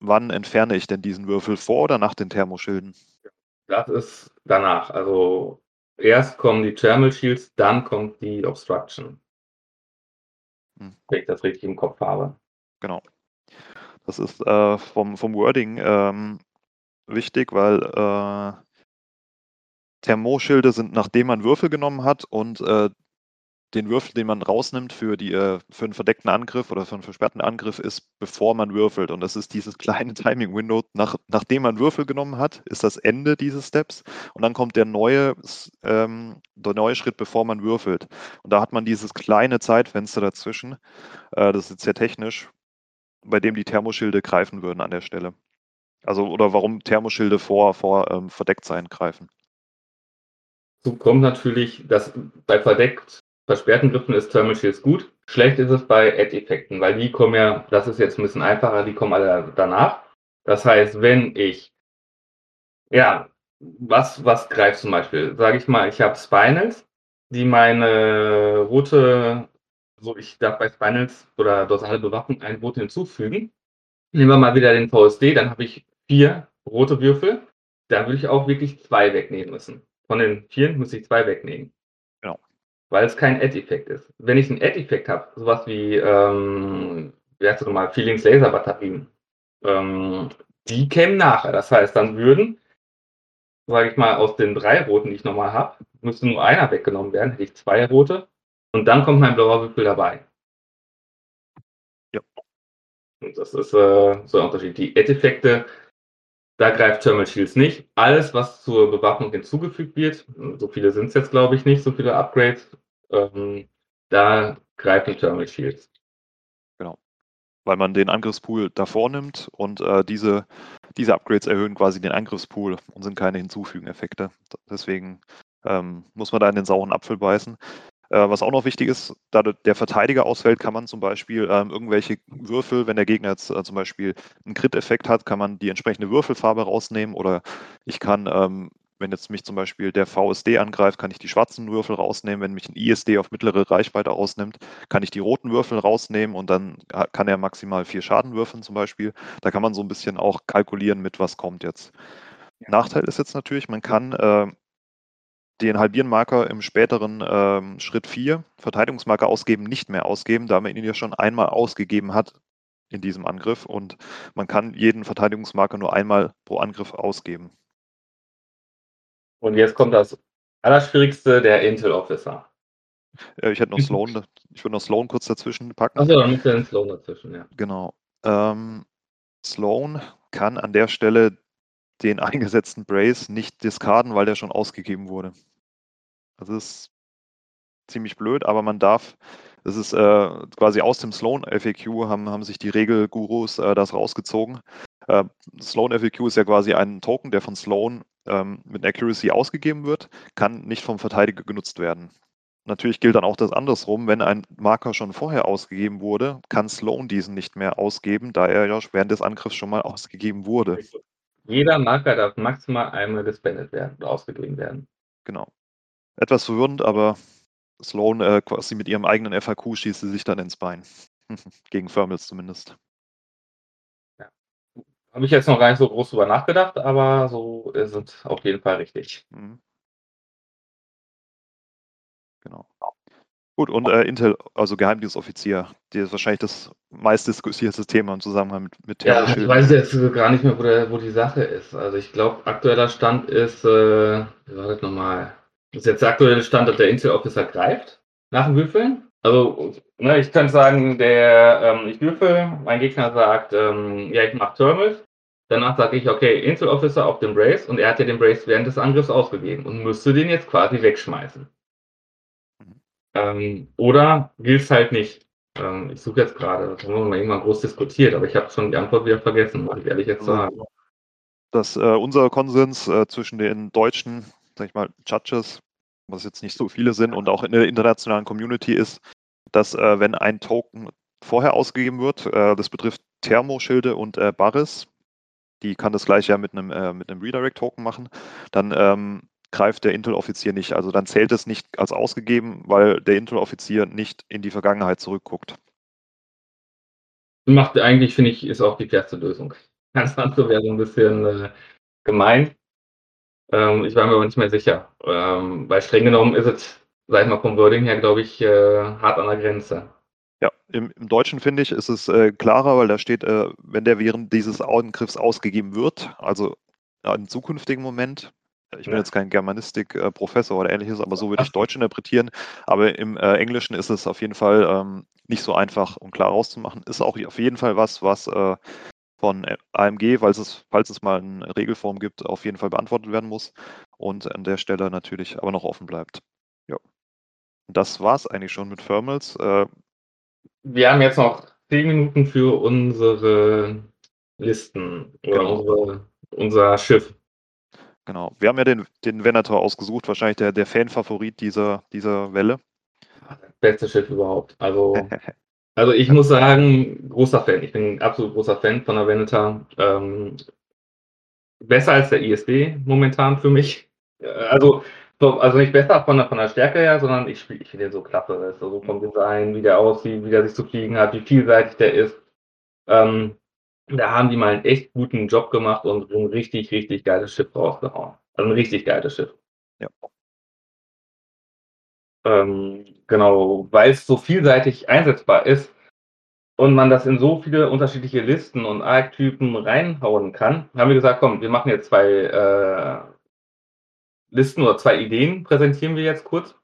wann entferne ich denn diesen Würfel vor oder nach den Thermoschilden? Das ist danach. Also erst kommen die Thermal Shields, dann kommt die Obstruction. Hm. Wenn ich das richtig im Kopf habe. Genau. Das ist äh, vom, vom Wording ähm, wichtig, weil äh, Thermoschilde sind, nachdem man Würfel genommen hat und äh, den Würfel, den man rausnimmt für, die, äh, für einen verdeckten Angriff oder für einen versperrten Angriff, ist, bevor man würfelt. Und das ist dieses kleine Timing-Window. Nach, nachdem man Würfel genommen hat, ist das Ende dieses Steps. Und dann kommt der neue, ähm, der neue Schritt, bevor man würfelt. Und da hat man dieses kleine Zeitfenster dazwischen. Äh, das ist jetzt sehr technisch, bei dem die Thermoschilde greifen würden an der Stelle. Also, oder warum Thermoschilde vor, vor ähm, verdeckt sein greifen. So kommt natürlich, dass bei verdeckt versperrten Griffen ist Thermal Shields gut. Schlecht ist es bei Add-Effekten, weil die kommen ja, das ist jetzt ein bisschen einfacher, die kommen alle danach. Das heißt, wenn ich, ja, was, was greift zum Beispiel? Sage ich mal, ich habe Spinals, die meine rote, so ich darf bei Spinals oder dorsale Bewaffnung ein Rote hinzufügen. Nehmen wir mal wieder den VSD, dann habe ich vier rote Würfel. Da würde ich auch wirklich zwei wegnehmen müssen. Von den vier müsste ich zwei wegnehmen weil es kein Add-Effekt ist. Wenn ich einen Add-Effekt habe, sowas wie, ähm, wie heißt das nochmal, Feelings Laser Batterien, ähm, die kämen nachher. Das heißt, dann würden, sage ich mal, aus den drei roten, die ich nochmal habe, müsste nur einer weggenommen werden, hätte ich zwei rote und dann kommt mein blauer Würfel dabei. Ja. Und das ist äh, so ein Unterschied. Die Add-Effekte da greift Thermal Shields nicht. Alles, was zur Bewaffnung hinzugefügt wird, so viele sind es jetzt, glaube ich, nicht, so viele Upgrades, ähm, da greifen Thermal Shields. Genau. Weil man den Angriffspool davor nimmt und äh, diese, diese Upgrades erhöhen quasi den Angriffspool und sind keine Hinzufügen-Effekte. Deswegen ähm, muss man da in den sauren Apfel beißen. Äh, was auch noch wichtig ist, da der Verteidiger ausfällt, kann man zum Beispiel ähm, irgendwelche Würfel, wenn der Gegner jetzt äh, zum Beispiel einen Crit-Effekt hat, kann man die entsprechende Würfelfarbe rausnehmen oder ich kann, ähm, wenn jetzt mich zum Beispiel der VSD angreift, kann ich die schwarzen Würfel rausnehmen. Wenn mich ein ISD auf mittlere Reichweite ausnimmt, kann ich die roten Würfel rausnehmen und dann kann er maximal vier Schaden würfeln zum Beispiel. Da kann man so ein bisschen auch kalkulieren mit, was kommt jetzt. Ja. Nachteil ist jetzt natürlich, man kann äh, den Halbieren-Marker im späteren ähm, Schritt 4, Verteidigungsmarker ausgeben, nicht mehr ausgeben, da man ihn ja schon einmal ausgegeben hat in diesem Angriff und man kann jeden Verteidigungsmarker nur einmal pro Angriff ausgeben. Und jetzt kommt das Allerschwierigste, der Intel Officer. Äh, ich hätte noch Sloan, ich würde noch Sloan kurz dazwischen packen. Achso, dann ist ja ein Sloan dazwischen, ja. Genau. Ähm, Sloan kann an der Stelle den eingesetzten Brace nicht diskarden, weil der schon ausgegeben wurde. Das ist ziemlich blöd, aber man darf, das ist äh, quasi aus dem Sloan FAQ haben, haben sich die Regelgurus äh, das rausgezogen. Äh, Sloan FAQ ist ja quasi ein Token, der von Sloan ähm, mit Accuracy ausgegeben wird, kann nicht vom Verteidiger genutzt werden. Natürlich gilt dann auch das andersrum, wenn ein Marker schon vorher ausgegeben wurde, kann Sloan diesen nicht mehr ausgeben, da er ja während des Angriffs schon mal ausgegeben wurde. Jeder Marker darf maximal einmal gespendet werden und ausgegeben werden. Genau. Etwas verwirrend, aber Sloan äh, quasi mit ihrem eigenen FAQ schießt sie sich dann ins Bein. Gegen Thermals zumindest. Ja. Habe ich jetzt noch gar nicht so groß drüber nachgedacht, aber so ist es auf jeden Fall richtig. Mhm. Genau. Gut, und äh, Intel, also Geheimdienstoffizier, die ist wahrscheinlich das meistdiskutierte Thema im Zusammenhang mit, mit Ja, ich weiß jetzt gar nicht mehr, wo, der, wo die Sache ist. Also ich glaube, aktueller Stand ist, äh, wartet nochmal, das ist jetzt der aktuelle Stand, dass der Intel Officer greift nach dem Würfeln. Also, ne, ich könnte sagen, der, ähm, ich würfel, mein Gegner sagt, ähm, ja, ich mache Thermals. Danach sage ich, okay, Intel Officer auf den Brace und er hat ja den Brace während des Angriffs ausgegeben und müsste den jetzt quasi wegschmeißen. Ähm, oder gilt es halt nicht? Ähm, ich suche jetzt gerade, das haben wir mal irgendwann groß diskutiert, aber ich habe schon die Antwort wieder vergessen, muss ich ehrlich jetzt sagen. Dass äh, unser Konsens äh, zwischen den deutschen, sag ich mal, Judges, was jetzt nicht so viele sind, und auch in der internationalen Community ist, dass äh, wenn ein Token vorher ausgegeben wird, äh, das betrifft Thermoschilde und äh, Baris, die kann das gleich ja mit einem, äh, Redirect-Token machen, dann ähm, greift der Intel-Offizier nicht. Also dann zählt es nicht als ausgegeben, weil der Intel-Offizier nicht in die Vergangenheit zurückguckt. Macht eigentlich, finde ich, ist auch die fairste Lösung. Ganz andere wäre so ein bisschen äh, gemein. Ähm, ich war mir aber nicht mehr sicher. Ähm, weil streng genommen ist es, sag ich mal, vom Wording her, glaube ich, äh, hart an der Grenze. Ja, im, im Deutschen finde ich, ist es äh, klarer, weil da steht, äh, wenn der während dieses Angriffs ausgegeben wird, also im zukünftigen Moment, ich bin ja. jetzt kein Germanistik-Professor oder ähnliches, aber so würde ich Deutsch interpretieren. Aber im äh, Englischen ist es auf jeden Fall ähm, nicht so einfach und klar rauszumachen. Ist auch auf jeden Fall was, was äh, von äh, AMG, falls es, falls es mal eine Regelform gibt, auf jeden Fall beantwortet werden muss und an der Stelle natürlich aber noch offen bleibt. Ja. Das war es eigentlich schon mit Thermals. Äh, Wir haben jetzt noch zehn Minuten für unsere Listen oder genau. unsere, unser Schiff. Genau. Wir haben ja den, den Venator ausgesucht, wahrscheinlich der, der Fan-Favorit dieser, dieser Welle. Beste Schiff überhaupt. Also, also ich muss sagen, großer Fan. Ich bin ein absolut großer Fan von der Venator. Ähm, besser als der ISD momentan für mich. Also, also nicht besser von der, von der Stärke her, sondern ich, ich finde den so klasse. Also vom Design, wie der aussieht, wie der sich zu fliegen hat, wie vielseitig der ist. Ähm, da haben die mal einen echt guten Job gemacht und ein richtig, richtig geiles Schiff rausgehauen. Also ein richtig geiles Schiff. Ja. Ähm, genau, weil es so vielseitig einsetzbar ist und man das in so viele unterschiedliche Listen und Archetypen reinhauen kann, haben wir gesagt, komm, wir machen jetzt zwei äh, Listen oder zwei Ideen, präsentieren wir jetzt kurz.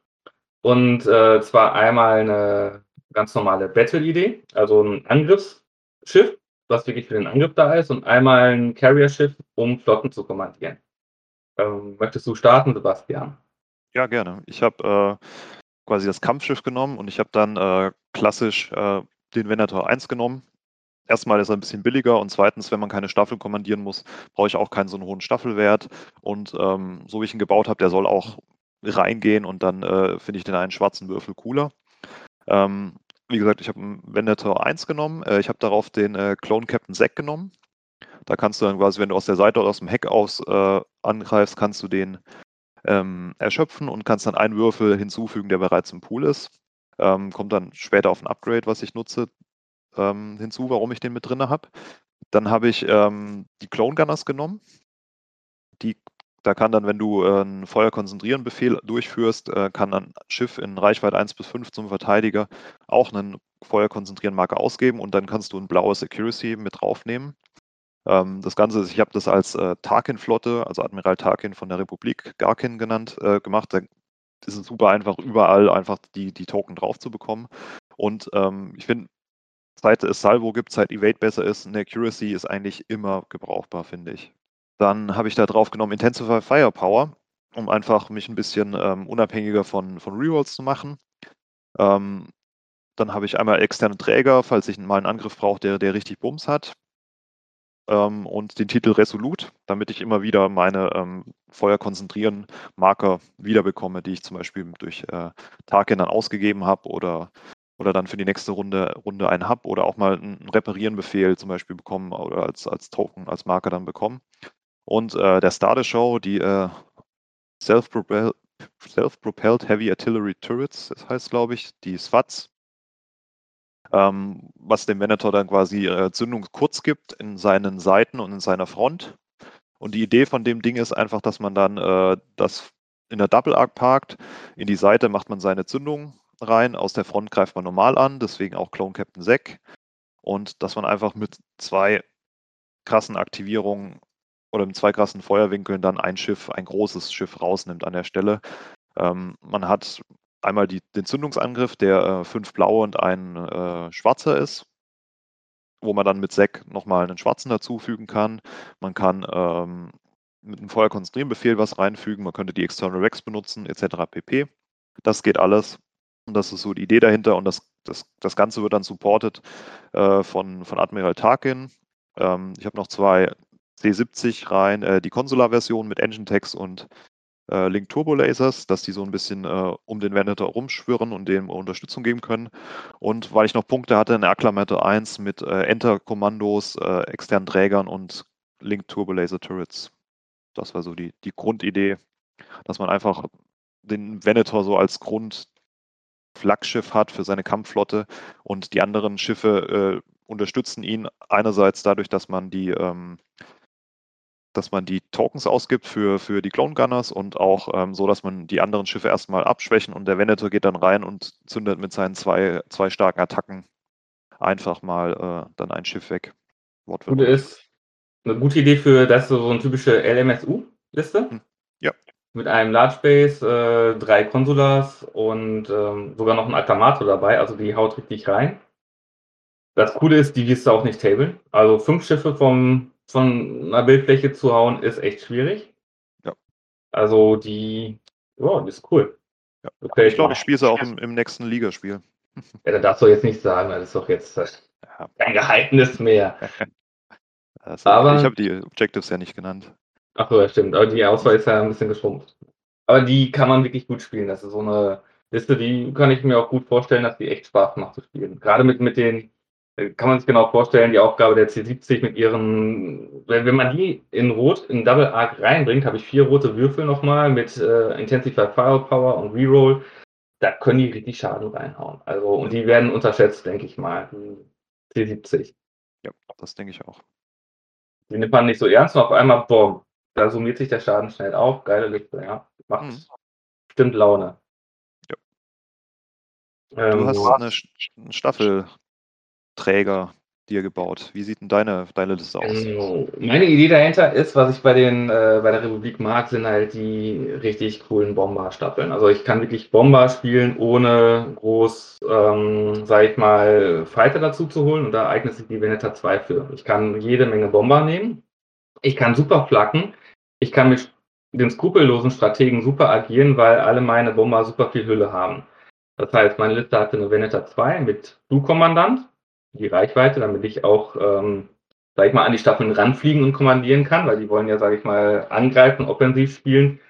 Und äh, zwar einmal eine ganz normale Battle-Idee, also ein Angriffsschiff, was wirklich für den Angriff da ist, und einmal ein Carrier-Schiff, um Flotten zu kommandieren. Ähm, möchtest du starten, Sebastian? Ja, gerne. Ich habe äh, quasi das Kampfschiff genommen und ich habe dann äh, klassisch äh, den Venator 1 genommen. Erstmal ist er ein bisschen billiger und zweitens, wenn man keine Staffel kommandieren muss, brauche ich auch keinen so einen hohen Staffelwert. Und ähm, so wie ich ihn gebaut habe, der soll auch reingehen und dann äh, finde ich den einen schwarzen Würfel cooler. Ähm, wie gesagt, ich habe einen Venator 1 genommen. Äh, ich habe darauf den äh, Clone Captain Zack genommen. Da kannst du dann quasi, wenn du aus der Seite oder aus dem Heck aus äh, angreifst, kannst du den ähm, erschöpfen und kannst dann einen Würfel hinzufügen, der bereits im Pool ist. Ähm, kommt dann später auf ein Upgrade, was ich nutze, ähm, hinzu, warum ich den mit drin habe. Dann habe ich ähm, die Clone Gunners genommen. Die Da kann dann, wenn du äh, einen Feuer-Konzentrieren-Befehl durchführst, äh, kann ein Schiff in Reichweite 1 bis 5 zum Verteidiger auch einen Feuer-Konzentrieren-Marker ausgeben und dann kannst du ein blaues Accuracy mit draufnehmen. Ähm, das Ganze ich habe das als äh, Tarkin-Flotte, also Admiral Tarkin von der Republik, Garkin genannt, gemacht. Da ist es super einfach, überall einfach die, die Token drauf zu bekommen. Und ähm, ich finde, seit es Salvo gibt, seit Evade besser ist, eine Accuracy ist eigentlich immer gebrauchbar, finde ich. Dann habe ich da drauf genommen Intensify Firepower, um einfach mich ein bisschen ähm, unabhängiger von, von Rerolls zu machen. Ähm, dann habe ich einmal externe Träger, falls ich mal einen Angriff brauche, der, der richtig Bums hat. Ähm, und den Titel Resolut, damit ich immer wieder meine ähm, Feuer konzentrieren Marker wiederbekomme, die ich zum Beispiel durch äh, Tarkin dann ausgegeben habe oder, oder dann für die nächste Runde, Runde einen habe oder auch mal einen Reparieren-Befehl zum Beispiel bekommen oder als, als Token, als Marker dann bekommen. Und äh, der Star der Show, die äh, Self-Propelled Self Heavy Artillery Turrets, das heißt, glaube ich, die SWATs, ähm, was dem Venator dann quasi äh, Zündung kurz gibt in seinen Seiten und in seiner Front. Und die Idee von dem Ding ist einfach, dass man dann äh, das in der Double Arc parkt. In die Seite macht man seine Zündung rein, aus der Front greift man normal an, deswegen auch Clone Captain Zack. Und dass man einfach mit zwei krassen Aktivierungen oder mit zwei krassen Feuerwinkeln dann ein Schiff, ein großes Schiff rausnimmt an der Stelle. Ähm, man hat einmal die, den Zündungsangriff, der äh, fünf blaue und ein äh, schwarzer ist, wo man dann mit Sek nochmal einen schwarzen dazufügen kann. Man kann ähm, mit einem Feuerkonzentrieren-Befehl was reinfügen, man könnte die External Rex benutzen, etc. pp. Das geht alles. Und das ist so die Idee dahinter. Und das, das, das Ganze wird dann supported äh, von, von Admiral Tarkin. Ähm, ich habe noch zwei C70 rein, äh, die Consular-Version mit Engine Text und äh, Link Turbo Lasers, dass die so ein bisschen äh, um den Venator rumschwirren und dem Unterstützung geben können. Und weil ich noch Punkte hatte, eine Acclamator 1 mit äh, Enter-Kommandos, äh, externen Trägern und Link Turbo Laser Turrets. Das war so die, die Grundidee, dass man einfach den Venator so als Grundflaggschiff hat für seine Kampfflotte und die anderen Schiffe äh, unterstützen ihn einerseits dadurch, dass man die ähm, dass man die Tokens ausgibt für, für die Clone Gunners und auch ähm, so, dass man die anderen Schiffe erstmal abschwächen und der Venator geht dann rein und zündet mit seinen zwei, zwei starken Attacken einfach mal äh, dann ein Schiff weg. Gute ist eine gute Idee für das so eine typische LMSU-Liste. Hm. Ja. Mit einem Large Base, äh, drei Consulars und ähm, sogar noch ein Acclamator dabei, also die haut richtig rein. Das Coole ist, die wirst du auch nicht tablen. Also fünf Schiffe vom von einer Bildfläche zu hauen, ist echt schwierig. Ja. Also die, ja, das ist cool. Ja. Okay, ich glaube, ich spiele sie auch im, im, nächsten Ligaspiel. Ja, da darfst du jetzt nicht sagen, das ist doch jetzt ja. kein Geheimnis mehr. also, Aber ich habe die Objectives ja nicht genannt. Ach so, ja, stimmt. Aber die Auswahl ist ja ein bisschen geschrumpft. Aber die kann man wirklich gut spielen. Das ist so eine Liste, die kann ich mir auch gut vorstellen, dass die echt Spaß macht zu spielen. Gerade mit, mit den kann man sich genau vorstellen, die Aufgabe der C70 mit ihren, wenn, man die in Rot, in Double Arc reinbringt, habe ich vier rote Würfel nochmal mit äh, Intensify Firepower und Reroll. Da können die richtig Schaden reinhauen. Also, und die werden unterschätzt, denke ich mal. C70. Ja, das denke ich auch. Die nimmt man nicht so ernst und auf einmal, boom, da summiert sich der Schaden schnell auf. Geile Liste, ja. Macht mhm. bestimmt Laune. Ja. Ähm, du hast eine Staffel Träger dir gebaut. Wie sieht denn deine, deine Liste aus? Also, meine Idee dahinter ist, was ich bei, den, äh, bei der Republik mag, sind halt die richtig coolen Bomber-Staffeln. Also ich kann wirklich Bomber spielen, ohne groß, ähm, sag ich mal, Fighter dazu zu holen. Und da eignet sich die Veneta 2 für. Ich kann jede Menge Bomber nehmen. Ich kann super flacken. Ich kann mit den skrupellosen Strategen super agieren, weil alle meine Bomber super viel Hülle haben. Das heißt, meine Liste hatte eine Veneta 2 mit Du-Kommandant die Reichweite, damit ich auch, ähm, sag ich mal, an die Staffeln ranfliegen und kommandieren kann, weil die wollen ja, sag ich mal, angreifen, offensiv spielen.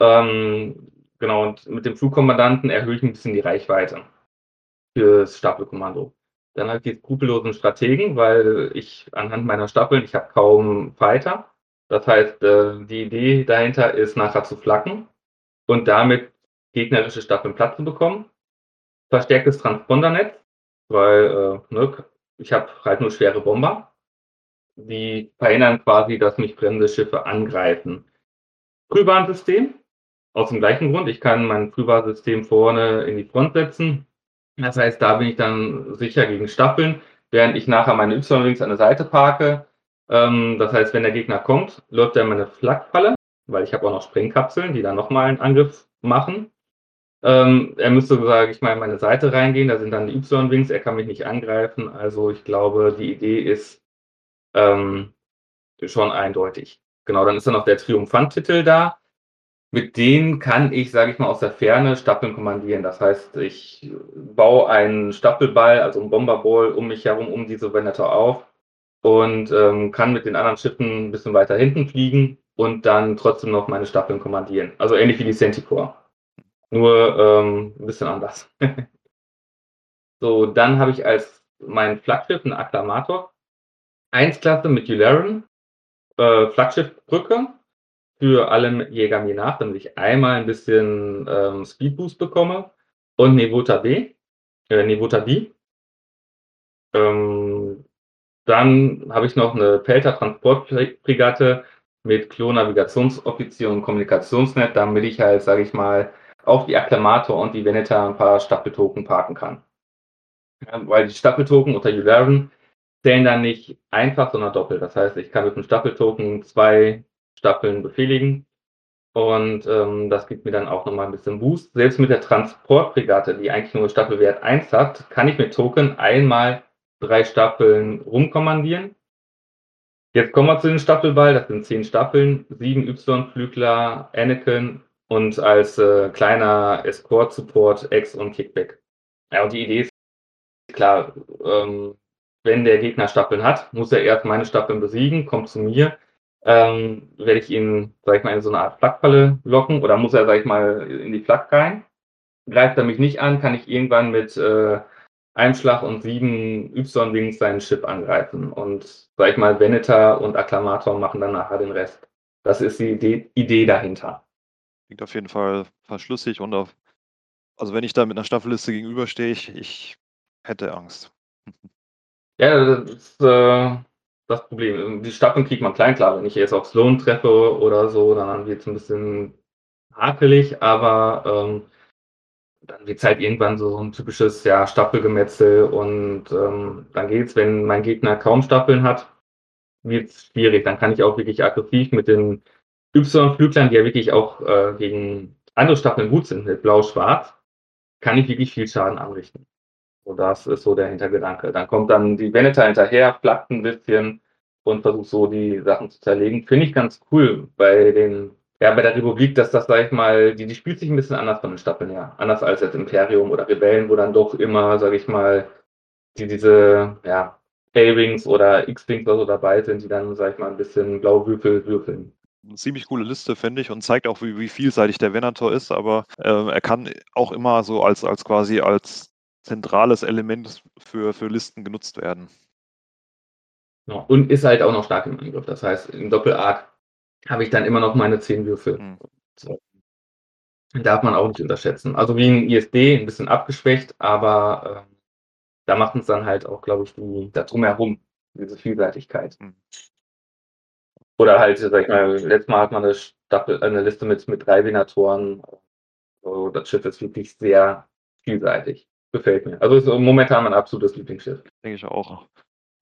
Ähm, genau, und mit dem Flugkommandanten erhöhe ich ein bisschen die Reichweite fürs Staffelkommando. Dann halt die skrupellosen Strategen, weil ich anhand meiner Staffeln, ich habe kaum Fighter. Das heißt, äh, die Idee dahinter ist, nachher zu flacken und damit gegnerische Staffeln Platz zu bekommen. Verstärktes Transpondernetz, weil äh, ne, ich habe halt nur schwere Bomber. Die verhindern quasi, dass mich fremde Schiffe angreifen. Frühwarnsystem. Aus dem gleichen Grund. Ich kann mein Frühwarnsystem vorne in die Front setzen. Das heißt, da bin ich dann sicher gegen Staffeln, während ich nachher meine Y-Wings an der Seite parke. Ähm, das heißt, wenn der Gegner kommt, läuft er in meine Flakfalle, weil ich habe auch noch Sprengkapseln, die dann nochmal einen Angriff machen. Ähm, er müsste, sage ich mal, in meine Seite reingehen. Da sind dann die Y-Wings. Er kann mich nicht angreifen. Also ich glaube, die Idee ist ähm, schon eindeutig. Genau, dann ist dann noch der Triumphant-Titel da. Mit denen kann ich, sage ich mal, aus der Ferne Staffeln kommandieren. Das heißt, ich baue einen Staffelball, also einen Bomberball um mich herum, um diese Venator auf und ähm, kann mit den anderen Schiffen ein bisschen weiter hinten fliegen und dann trotzdem noch meine Staffeln kommandieren. Also ähnlich wie die Centicore. Nur ähm, ein bisschen anders. so, dann habe ich als mein Flaggschiff einen Akklamator. 1-Klasse mit Yularen, äh, Flaggschiffbrücke für alle Jäger mir nach, damit ich einmal ein bisschen ähm, Speedboost bekomme. Und Nevota B, äh, Nevota B. Ähm, dann habe ich noch eine Pelter Transportbrigade mit Klon-Navigationsoffizier und Kommunikationsnet, damit ich halt, sage ich mal, auf die Akklamator und die Veneta ein paar Staffeltoken parken kann. Weil die Staffeltoken unter Yularen zählen dann nicht einfach, sondern doppelt. Das heißt, ich kann mit einem Staffeltoken zwei Staffeln befehligen und ähm, das gibt mir dann auch nochmal ein bisschen Boost. Selbst mit der Transportbrigade, die eigentlich nur Staffelwert 1 hat, kann ich mit Token einmal drei Staffeln rumkommandieren. Jetzt kommen wir zu den Staffelball. Das sind zehn Staffeln, sieben Y-Flügler, Anakin und als äh, kleiner Escort-Support X und Kickback. Ja, und die Idee ist klar, ähm, wenn der Gegner Staffeln hat, muss er erst meine Staffeln besiegen, kommt zu mir, ähm, werde ich ihn, sag ich mal, in so eine Art Flakfalle locken oder muss er, sag ich mal, in die Flak rein. Greift er mich nicht an, kann ich irgendwann mit äh, einem Schlag und sieben Y-Wings seinen Chip angreifen. Und, sag ich mal, Veneter und Akklamator machen dann nachher den Rest. Das ist die Idee, Idee dahinter. Klingt auf jeden Fall verschlüssig und auf, also wenn ich da mit einer Staffelliste gegenüberstehe, ich, ich hätte Angst. Ja, das ist äh, das Problem. Die Staffeln kriegt man klein, klar. Wenn ich jetzt auf Sloan treffe oder so, dann wird es ein bisschen hakelig, aber ähm, dann wird es halt irgendwann so ein typisches ja, Staffelgemetzel und ähm, dann es, wenn mein Gegner kaum Staffeln hat, wird es schwierig. Dann kann ich auch wirklich aggressiv mit den Y-Flüglern, die ja wirklich auch äh, gegen andere Staffeln gut sind, mit Blau-Schwarz, kann ich wirklich viel Schaden anrichten. So, das ist so der Hintergedanke. Dann kommt dann die Veneter hinterher, flackt ein bisschen und versucht so die Sachen zu zerlegen. Finde ich ganz cool bei den, ja, bei der Republik, dass das, sag ich mal, die, die spielt sich ein bisschen anders von den Staffeln her. Anders als jetzt Imperium oder Rebellen, wo dann doch immer, sag ich mal, die, diese, ja, A-Wings oder X-Wings oder so dabei sind, die dann, sag ich mal, ein bisschen blau würfel würfeln eine ziemlich coole Liste, finde ich, und zeigt auch, wie, wie vielseitig der Venator ist, aber äh, er kann auch immer so als, als quasi als zentrales Element für, für Listen genutzt werden. Ja, und ist halt auch noch stark im Angriff. Das heißt, im Doppelarg habe ich dann immer noch meine 10 Würfel. Mhm. So. Darf man auch nicht unterschätzen. Also wie ein ISD, ein bisschen abgeschwächt, aber äh, da macht es dann halt auch, glaube ich, die, da drumherum, diese Vielseitigkeit. Mhm. Oder halt, sag ich mal, letztes Mal hat man eine, Staffel, eine Liste mit, mit drei Venatoren. So, das Schiff ist wirklich sehr vielseitig. Gefällt mir. Also ist momentan mein absolutes Lieblingsschiff. Denke ich auch.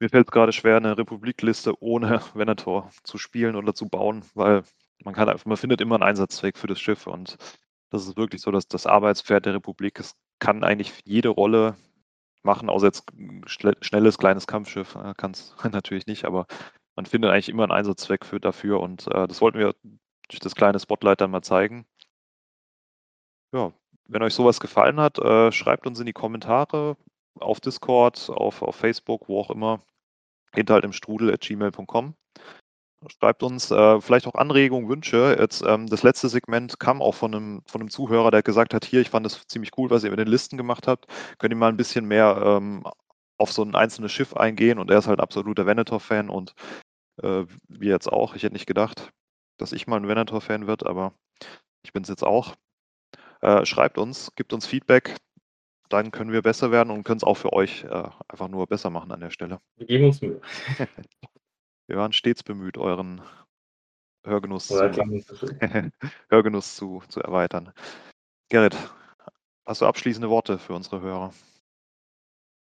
Mir fällt es gerade schwer, eine Republikliste ohne Venator zu spielen oder zu bauen, weil man kann einfach, man findet immer einen Einsatzzweck für das Schiff und das ist wirklich so, dass das Arbeitspferd der Republik es kann eigentlich jede Rolle machen, außer jetzt schnelles kleines Kampfschiff äh, kann es natürlich nicht, aber man findet eigentlich immer einen Einsatzzweck für, dafür und äh, das wollten wir durch das kleine Spotlight dann mal zeigen. Ja, wenn euch sowas gefallen hat, äh, schreibt uns in die Kommentare auf Discord, auf, auf Facebook, wo auch immer. Hinterhalt im Strudel at gmail.com. Schreibt uns äh, vielleicht auch Anregungen, Wünsche. Jetzt, ähm, das letzte Segment kam auch von einem, von einem Zuhörer, der gesagt hat, hier, ich fand das ziemlich cool, was ihr mit den Listen gemacht habt. Könnt ihr mal ein bisschen mehr ähm, auf so ein einzelnes Schiff eingehen und er ist halt absoluter Venator-Fan und äh, wir jetzt auch. Ich hätte nicht gedacht, dass ich mal ein Venator-Fan wird, aber ich bin es jetzt auch. Äh, schreibt uns, gibt uns Feedback, dann können wir besser werden und können es auch für euch äh, einfach nur besser machen an der Stelle. Wir geben uns Mühe. wir waren stets bemüht, euren Hörgenuss, zu. Hörgenuss zu, zu erweitern. Gerrit, hast du abschließende Worte für unsere Hörer?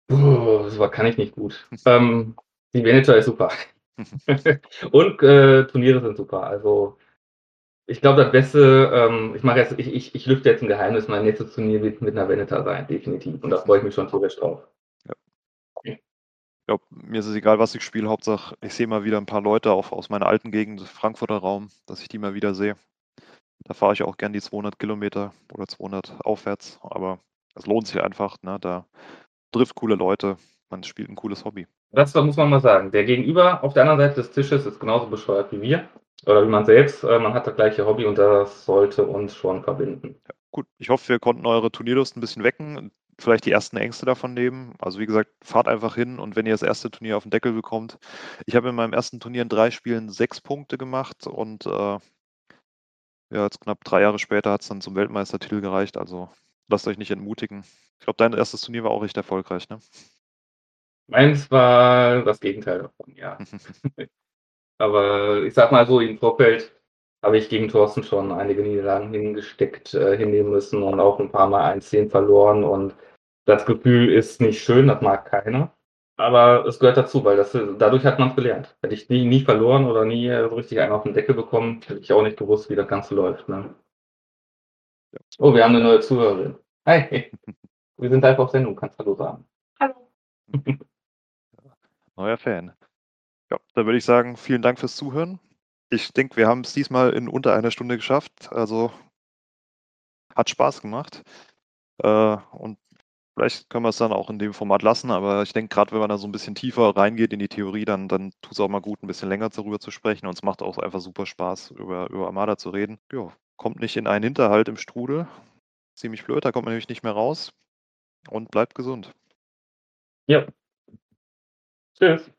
Puh, das kann ich nicht gut. ähm, die Venator ist super. Und äh, Turniere sind super. Also ich glaube, das Beste, ähm, ich mache jetzt, ich, ich, ich lüfte jetzt ein Geheimnis, mein nächstes Turnier wird mit einer Venator sein, definitiv. Und da freue ich mich schon tierisch drauf. Ja. Ich glaube, mir ist es egal, was ich spiele. Hauptsache, ich sehe mal wieder ein paar Leute auch aus meiner alten Gegend, Frankfurter Raum, dass ich die mal wieder sehe. Da fahre ich auch gern die 200 Kilometer oder 200 aufwärts, aber es lohnt sich einfach. Ne? Da trifft coole Leute, man spielt ein cooles Hobby. Das muss man mal sagen. Der Gegenüber auf der anderen Seite des Tisches ist genauso bescheuert wie wir. Oder wie man selbst. Äh, man hat das gleiche Hobby und das sollte uns schon verbinden. Ja, gut, ich hoffe, wir konnten eure Turnierlust ein bisschen wecken. Vielleicht die ersten Ängste davon nehmen. Also wie gesagt, fahrt einfach hin und wenn ihr das erste Turnier auf den Deckel bekommt. Ich habe in meinem ersten Turnier in drei Spielen sechs Punkte gemacht und äh, ja, jetzt knapp drei Jahre später hat es dann zum Weltmeistertitel gereicht. Also lasst euch nicht entmutigen. Ich glaube, dein erstes Turnier war auch recht erfolgreich, ne? Meins war das Gegenteil davon, ja. Aber ich sag mal so, im Vorfeld habe ich gegen Thorsten schon einige Niederlagen hingesteckt, äh, hinnehmen müssen und auch ein paar Mal 1-10 verloren. Und das Gefühl ist nicht schön, das mag keiner. Aber es gehört dazu, weil das, dadurch hat man es gelernt. Hätte ich nie, nie verloren oder nie so richtig einen auf den Deckel bekommen, hätte ich auch nicht gewusst, wie das Ganze läuft. Ne? Oh, wir haben eine neue Zuhörerin. Hi, wir sind live auf Sendung, kannst Hallo sagen. Hallo. Neuer Fan. Ja, dann würde ich sagen, vielen Dank fürs Zuhören. Ich denke, wir haben es diesmal in unter einer Stunde geschafft. Also hat Spaß gemacht. Äh, und Vielleicht können wir es dann auch in dem Format lassen, aber ich denke, gerade wenn man da so ein bisschen tiefer reingeht in die Theorie, dann, dann tut es auch mal gut, ein bisschen länger darüber zu sprechen. Und es macht auch einfach super Spaß, über, über Armada zu reden. Ja, kommt nicht in einen Hinterhalt im Strudel. Ziemlich blöd, da kommt man nämlich nicht mehr raus. Und bleibt gesund. Ja. Tschüss.